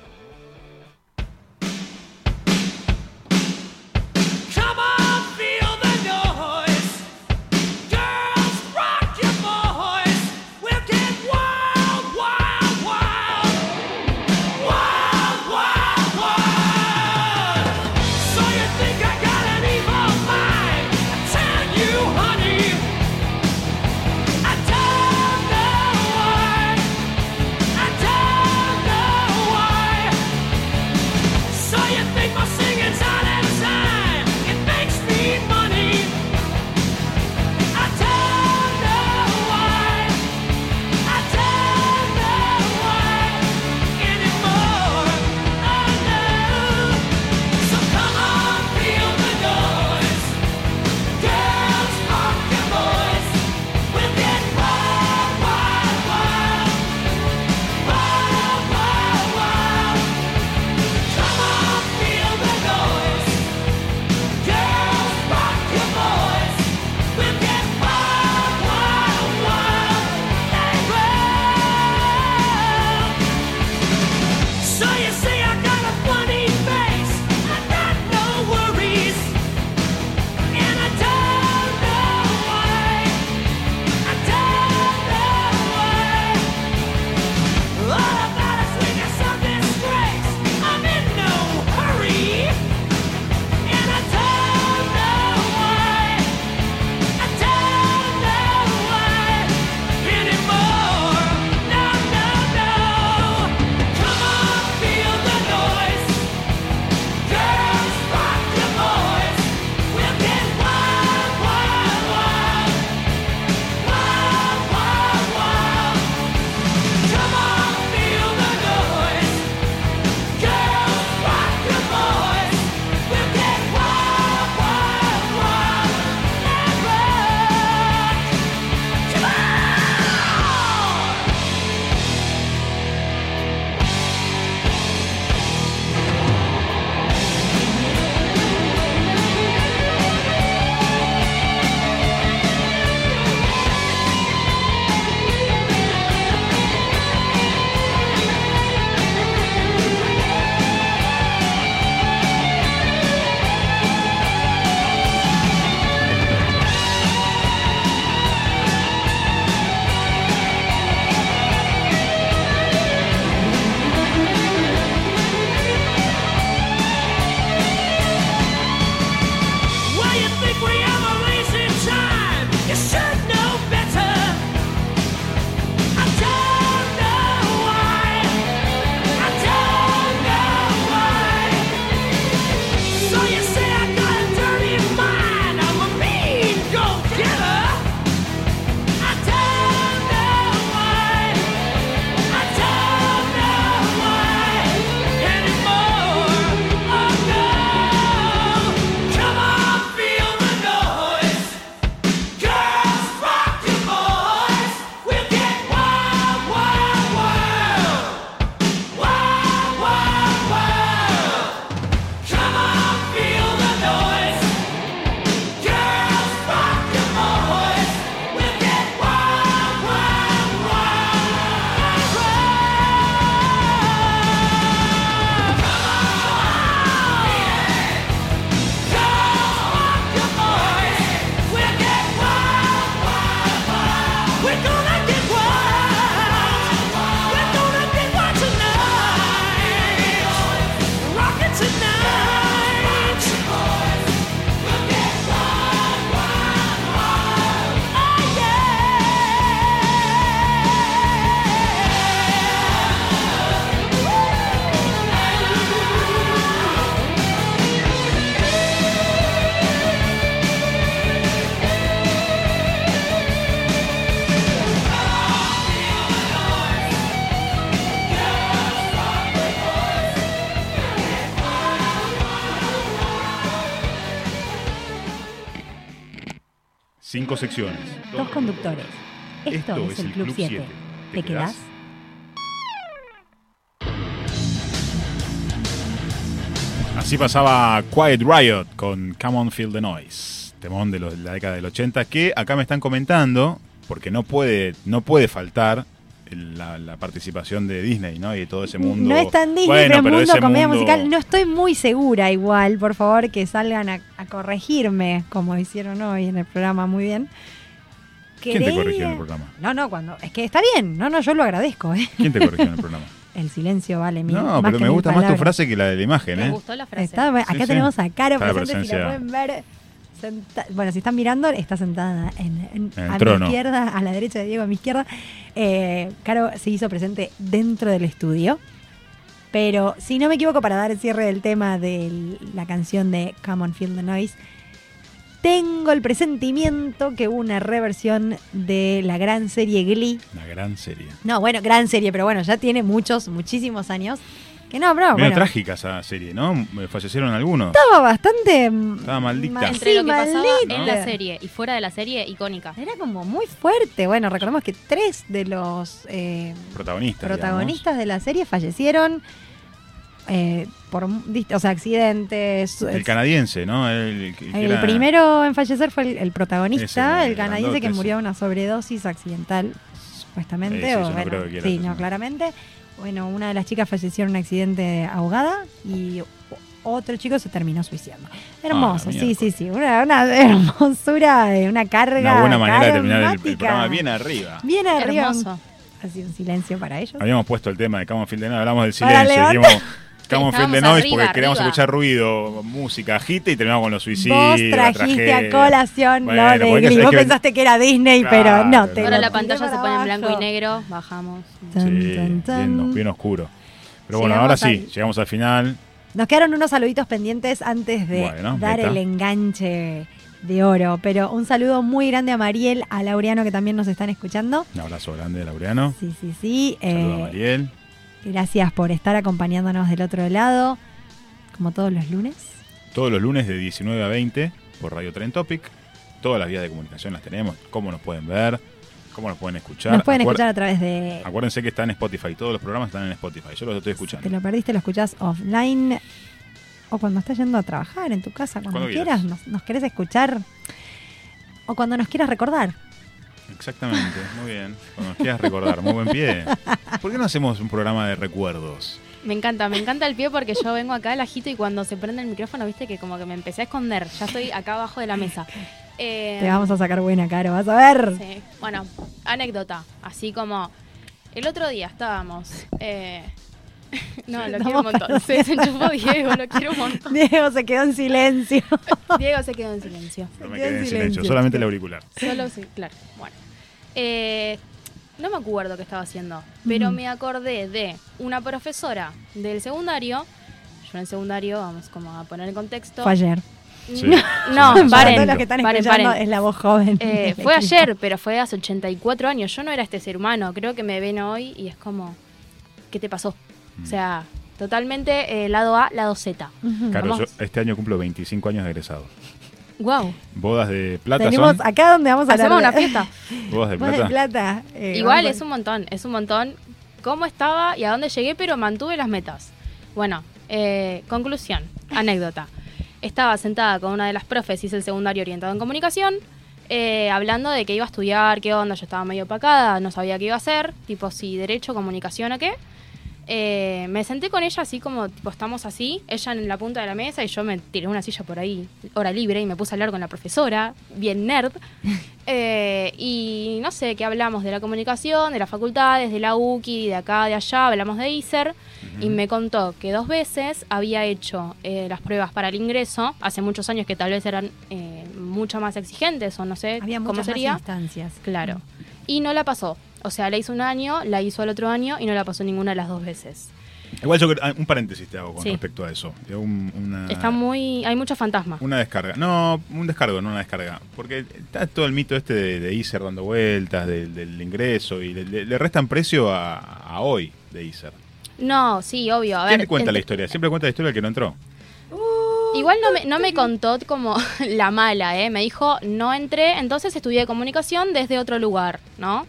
Speaker 1: Cinco secciones.
Speaker 2: dos conductores. Esto, es, el Club 7. ¿Te quedás?
Speaker 1: Así pasaba Quiet Riot con Come On Feel the Noise, temón de, los- la década del 80, que acá me están comentando, porque no puede, no puede faltar la, la participación de Disney, ¿no? Y de todo ese mundo.
Speaker 2: No es tan Disney,
Speaker 1: Bueno,
Speaker 2: pero es mundo
Speaker 1: ese
Speaker 2: comedia
Speaker 1: mundo-
Speaker 2: musical. No estoy muy segura igual, por favor, que salgan a, a corregirme, como hicieron hoy en el programa, muy bien.
Speaker 1: ¿Quién te corrigió en el programa?
Speaker 2: No, no, cuando. Es que está bien. No, no, yo lo agradezco, ¿eh?
Speaker 1: ¿Quién te corrigió en el [LAUGHS] programa?
Speaker 2: El silencio vale mil.
Speaker 1: No,
Speaker 2: más
Speaker 1: pero
Speaker 2: que
Speaker 1: me gusta más tu frase que la de la imagen,
Speaker 6: Me
Speaker 1: ¿eh?
Speaker 6: gustó la frase.
Speaker 2: Está- acá
Speaker 1: Sí, sí.
Speaker 2: tenemos a Caro presente, si la pueden ver. Senta- bueno, si están mirando, está sentada en, en- a
Speaker 1: trono.
Speaker 2: mi izquierda, a la derecha de Diego, a mi izquierda. Eh, Caro se hizo presente dentro del estudio. Pero si no me equivoco, para dar el cierre del tema de la canción de Come on Feel the Noise, tengo el presentimiento que hubo una reversión de la gran serie Glee.
Speaker 1: Una gran serie.
Speaker 2: No, bueno, gran serie, pero bueno, ya tiene muchos, muchísimos años. Que no, bro,
Speaker 1: Medio
Speaker 2: bueno.
Speaker 1: trágica esa serie, ¿no? Fallecieron algunos.
Speaker 2: Estaba bastante. mm,
Speaker 1: Estaba maldita.
Speaker 2: mal-
Speaker 6: Entre
Speaker 2: sí,
Speaker 6: lo que pasaba
Speaker 2: maldita.
Speaker 6: en la serie y fuera de la serie, icónica.
Speaker 2: Era como muy fuerte. Bueno, recordemos que tres de los eh,
Speaker 1: Protagonistas.
Speaker 2: protagonistas de la serie fallecieron eh, por o sea, accidentes.
Speaker 1: El canadiense, ¿no? El, era-
Speaker 2: primero en fallecer fue el, el protagonista,
Speaker 1: Ese,
Speaker 2: el canadiense que murió de una sobredosis accidental, supuestamente.
Speaker 1: Eh, sí,
Speaker 2: o
Speaker 1: yo no
Speaker 2: bueno,
Speaker 1: creo que quiera
Speaker 2: sí, no, claramente. Bueno, una de las chicas falleció en un accidente ahogada y otro chico se terminó suicidando. Hermoso,
Speaker 1: Ah,
Speaker 2: sí, sí, sí. Una, una [LAUGHS] hermosura, eh, una carga.
Speaker 1: Una buena manera de terminar el- programa bien arriba.
Speaker 2: Bien arriba.
Speaker 6: Hermoso.
Speaker 2: Así un silencio para ellos.
Speaker 1: Habíamos puesto el tema de Noise, hablamos del silencio, dijimos Feel the
Speaker 6: Estábamos
Speaker 1: Noise porque
Speaker 6: arriba,
Speaker 1: queríamos
Speaker 6: arriba.
Speaker 1: escuchar ruido, música, agite y terminamos con los suicidios.
Speaker 2: Vos trajiste a colación
Speaker 1: Bueno,
Speaker 2: lo de
Speaker 1: hay
Speaker 2: Vos
Speaker 1: que-
Speaker 2: pensaste que era Disney,
Speaker 1: Claro,
Speaker 2: pero no. Te.
Speaker 6: Ahora la pantalla se pone en blanco y negro, bajamos.
Speaker 2: Tan,
Speaker 1: Sí,
Speaker 2: tan, tan.
Speaker 1: bien, bien oscuro. Pero bueno,
Speaker 2: Llegamos
Speaker 1: ahora sí,
Speaker 2: al-
Speaker 1: llegamos al final.
Speaker 2: Nos quedaron unos saluditos pendientes antes de
Speaker 1: Bueno,
Speaker 2: dar el enganche de oro. Pero un saludo muy grande a Mariel, a Laureano que también nos están escuchando.
Speaker 1: Un abrazo grande de Laureano.
Speaker 2: Sí, sí, sí.
Speaker 1: Saludos a
Speaker 2: Eh,
Speaker 1: Mariel.
Speaker 2: Gracias por estar acompañándonos del otro lado, como todos los lunes.
Speaker 1: Todos los lunes de 19 a 20 por Radio Tren Topic. Todas las vías de comunicación las tenemos. Cómo nos pueden ver, cómo nos pueden escuchar.
Speaker 2: Nos pueden
Speaker 1: Acuer-
Speaker 2: escuchar a través de...
Speaker 1: Acuérdense que está en Spotify. Todos los programas están en Spotify. Yo los estoy
Speaker 2: Te
Speaker 1: escuchando.
Speaker 2: lo perdiste, lo escuchás offline o cuando estás yendo a trabajar en tu casa, cuando, quieras. nos, nos querés escuchar o cuando nos quieras recordar.
Speaker 1: Exactamente, muy bien. Cuando nos quieras recordar, muy buen pie. ¿Por qué no hacemos un programa de recuerdos?
Speaker 6: Me encanta, me encanta el pie porque yo vengo acá al ajito y cuando se prende el micrófono, viste que como que me empecé a esconder. Ya estoy acá abajo de la mesa. Eh,
Speaker 2: Te vamos a sacar buena cara, vas a ver.
Speaker 6: sí. Bueno, anécdota. Así como el otro día estábamos. eh, [LAUGHS] no, lo
Speaker 2: No,
Speaker 6: quiero un montón. Se desenchufó Diego, lo quiero un montón.
Speaker 2: Diego se quedó en silencio.
Speaker 6: Diego se quedó en silencio.
Speaker 1: No me quedé en silencio,
Speaker 2: silencio.
Speaker 1: solamente el auricular.
Speaker 6: Solo sí, claro. Bueno. Eh, no me acuerdo qué estaba haciendo, pero me acordé de una profesora del secundario. Yo en el secundario, vamos como a poner el contexto.
Speaker 2: Fue ayer.
Speaker 1: Sí. [LAUGHS]
Speaker 6: No,
Speaker 2: Para
Speaker 6: paren.
Speaker 2: todos los que están
Speaker 6: paren,
Speaker 2: es la voz joven.
Speaker 6: Eh, fue
Speaker 2: equipo.
Speaker 6: ayer, pero fue hace 84 años. Yo no era este ser humano. Creo que me ven hoy y es como, ¿qué te pasó?
Speaker 1: Mm.
Speaker 6: O sea, totalmente eh, lado A, lado Z.
Speaker 1: Claro, yo este año cumplo 25 años de egresado.
Speaker 6: Wow.
Speaker 1: Bodas de plata
Speaker 2: Tenemos
Speaker 1: son.
Speaker 2: acá donde vamos a
Speaker 6: Hacemos una fiesta. [LAUGHS]
Speaker 1: Bodas de
Speaker 2: Bodas de
Speaker 1: plata.
Speaker 2: eh,
Speaker 6: Igual es un montón, es un montón. ¿Cómo estaba y a dónde llegué? Pero mantuve las metas. Bueno, eh, conclusión, anécdota. Estaba sentada con una de las profes, hice el secundario orientado en comunicación, eh, hablando de que iba a estudiar, qué onda, yo estaba medio opacada, no sabía qué iba a hacer, tipo si derecho, comunicación o qué. Eh, me senté con ella así como, tipo, estamos así, ella en la punta de la mesa y yo me tiré una silla por ahí, hora libre, y me puse a hablar con la profesora, bien nerd. [LAUGHS] Eh, y no sé, qué hablamos de la comunicación, de las facultades, de la UCI, de acá, de allá, hablamos de ISER. Y me contó que dos veces había hecho eh, las pruebas para el ingreso, hace muchos años que tal vez eran eh, mucho más exigentes o no sé
Speaker 2: Había
Speaker 6: cómo
Speaker 2: muchas más
Speaker 6: sería.
Speaker 2: instancias.
Speaker 6: Claro. Y no la pasó. O sea, la hizo un año, la hizo el otro año y no la pasó ninguna de las dos veces.
Speaker 1: Igual yo creo- un paréntesis te hago con
Speaker 6: Sí.
Speaker 1: respecto a eso. Un- una,
Speaker 6: Está muy. Hay mucho fantasma.
Speaker 1: una descarga. No, un descargo, no una descarga. Porque está todo el mito este de, de ISER dando vueltas, del- del ingreso, y le, le- restan precio a, a hoy de ISER.
Speaker 6: No, sí, obvio. A
Speaker 1: ¿Quién
Speaker 6: ver,
Speaker 1: te cuenta la historia? Siempre cuenta la historia el que no entró.
Speaker 6: igual no me, no me contó como [LAUGHS] la mala, ¿eh? Me dijo, no entré, entonces estudié comunicación desde otro lugar, ¿no?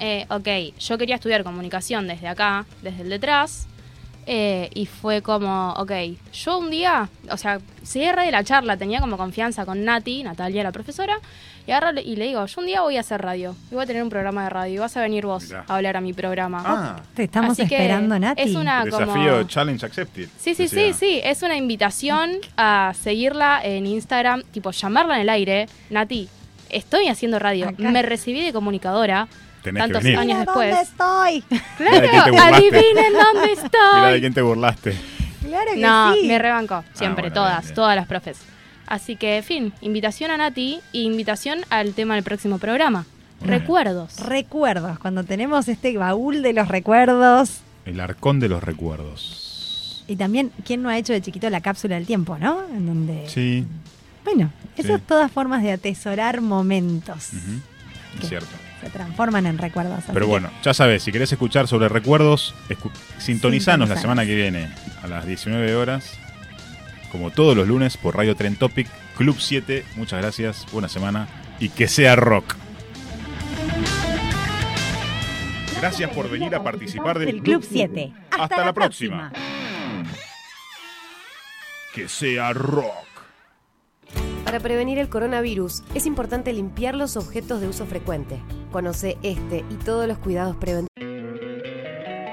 Speaker 6: Eh, ok, yo quería estudiar comunicación desde acá, desde el detrás. eh, y fue como, ok, yo un día, o sea, cierre de la charla, tenía como confianza con Nati, Natalia, la profesora, y agarro y le digo, yo un día voy a hacer radio, y voy a tener un programa de radio, y vas a venir vos
Speaker 1: Mirá.
Speaker 6: a hablar a mi programa.
Speaker 1: Ah,
Speaker 2: Te estamos
Speaker 6: Así que
Speaker 2: esperando, Nati.
Speaker 6: Es una
Speaker 1: desafío
Speaker 6: como...
Speaker 1: challenge accepted.
Speaker 6: Sí, sí,
Speaker 1: decía.
Speaker 6: sí, sí. Es una invitación a seguirla en Instagram, tipo llamarla en el aire. Nati, estoy haciendo radio.
Speaker 2: Acá.
Speaker 6: Me recibí de comunicadora
Speaker 1: Tenés que
Speaker 6: tantos
Speaker 1: venir.
Speaker 6: años después.
Speaker 2: ¿Dónde estoy? [LAUGHS]
Speaker 6: Claro, adivinen dónde [LAUGHS]
Speaker 1: Mira de
Speaker 6: estoy.
Speaker 1: quién te burlaste.
Speaker 2: Claro que
Speaker 6: No,
Speaker 2: sí.
Speaker 6: me rebancó. Siempre,
Speaker 1: bueno,
Speaker 6: todas,
Speaker 1: bien,
Speaker 6: todas las profes. Así que, fin, invitación a Nati e invitación al tema del próximo programa. Recuerdos.
Speaker 2: Recuerdos, cuando tenemos este baúl de los recuerdos.
Speaker 1: El arcón de los recuerdos.
Speaker 2: Y también, ¿quién no ha hecho de chiquito la cápsula del tiempo, no? En donde.
Speaker 1: Sí,
Speaker 2: Bueno, esas
Speaker 1: Sí.
Speaker 2: todas formas de atesorar momentos.
Speaker 1: cierto.
Speaker 2: Se transforman en recuerdos.
Speaker 1: Pero bueno, ya sabes, si querés escuchar sobre recuerdos, escu- sintonizanos la semana que viene a las 19 horas, como todos los lunes por Radio Tren Topic, Club 7. Muchas gracias, buena semana y que sea rock. Gracias por venir a participar
Speaker 2: Del Club 7.
Speaker 1: Hasta, la, próxima. Que sea rock.
Speaker 7: Para prevenir el coronavirus es importante limpiar los objetos de uso frecuente. Conoce este y todos los cuidados preventivos.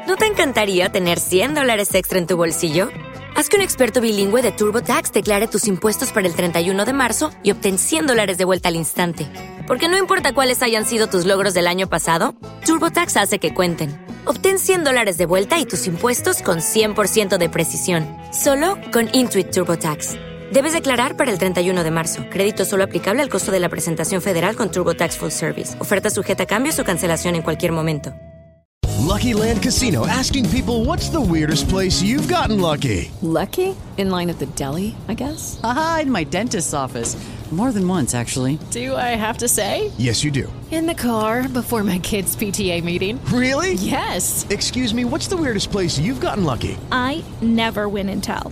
Speaker 4: ¿No te encantaría tener 100 dólares extra en tu bolsillo? Haz que un experto bilingüe de TurboTax declare tus impuestos para el 31 de marzo y obtén 100 dólares de vuelta al instante. Porque no importa cuáles hayan sido tus logros del año pasado, TurboTax hace que cuenten. Obtén 100 dólares de vuelta y tus impuestos con 100% de precisión. Solo con Intuit TurboTax. Debes declarar para el 31 de marzo. Crédito solo aplicable al costo de la presentación federal con TurboTax Full Service. Oferta sujeta a cambios o cancelación en cualquier momento.
Speaker 8: Lucky Land Casino asking people what's the weirdest place you've gotten lucky?
Speaker 9: Lucky? In line at the deli, I guess?
Speaker 10: Aha, in my dentist's office. More than once, actually.
Speaker 9: Do I have to say?
Speaker 8: Yes, you do.
Speaker 9: In the car before my kids' PTA meeting.
Speaker 8: Really?
Speaker 9: Yes.
Speaker 8: Excuse me, what's the weirdest place you've gotten lucky?
Speaker 11: I never win and tell.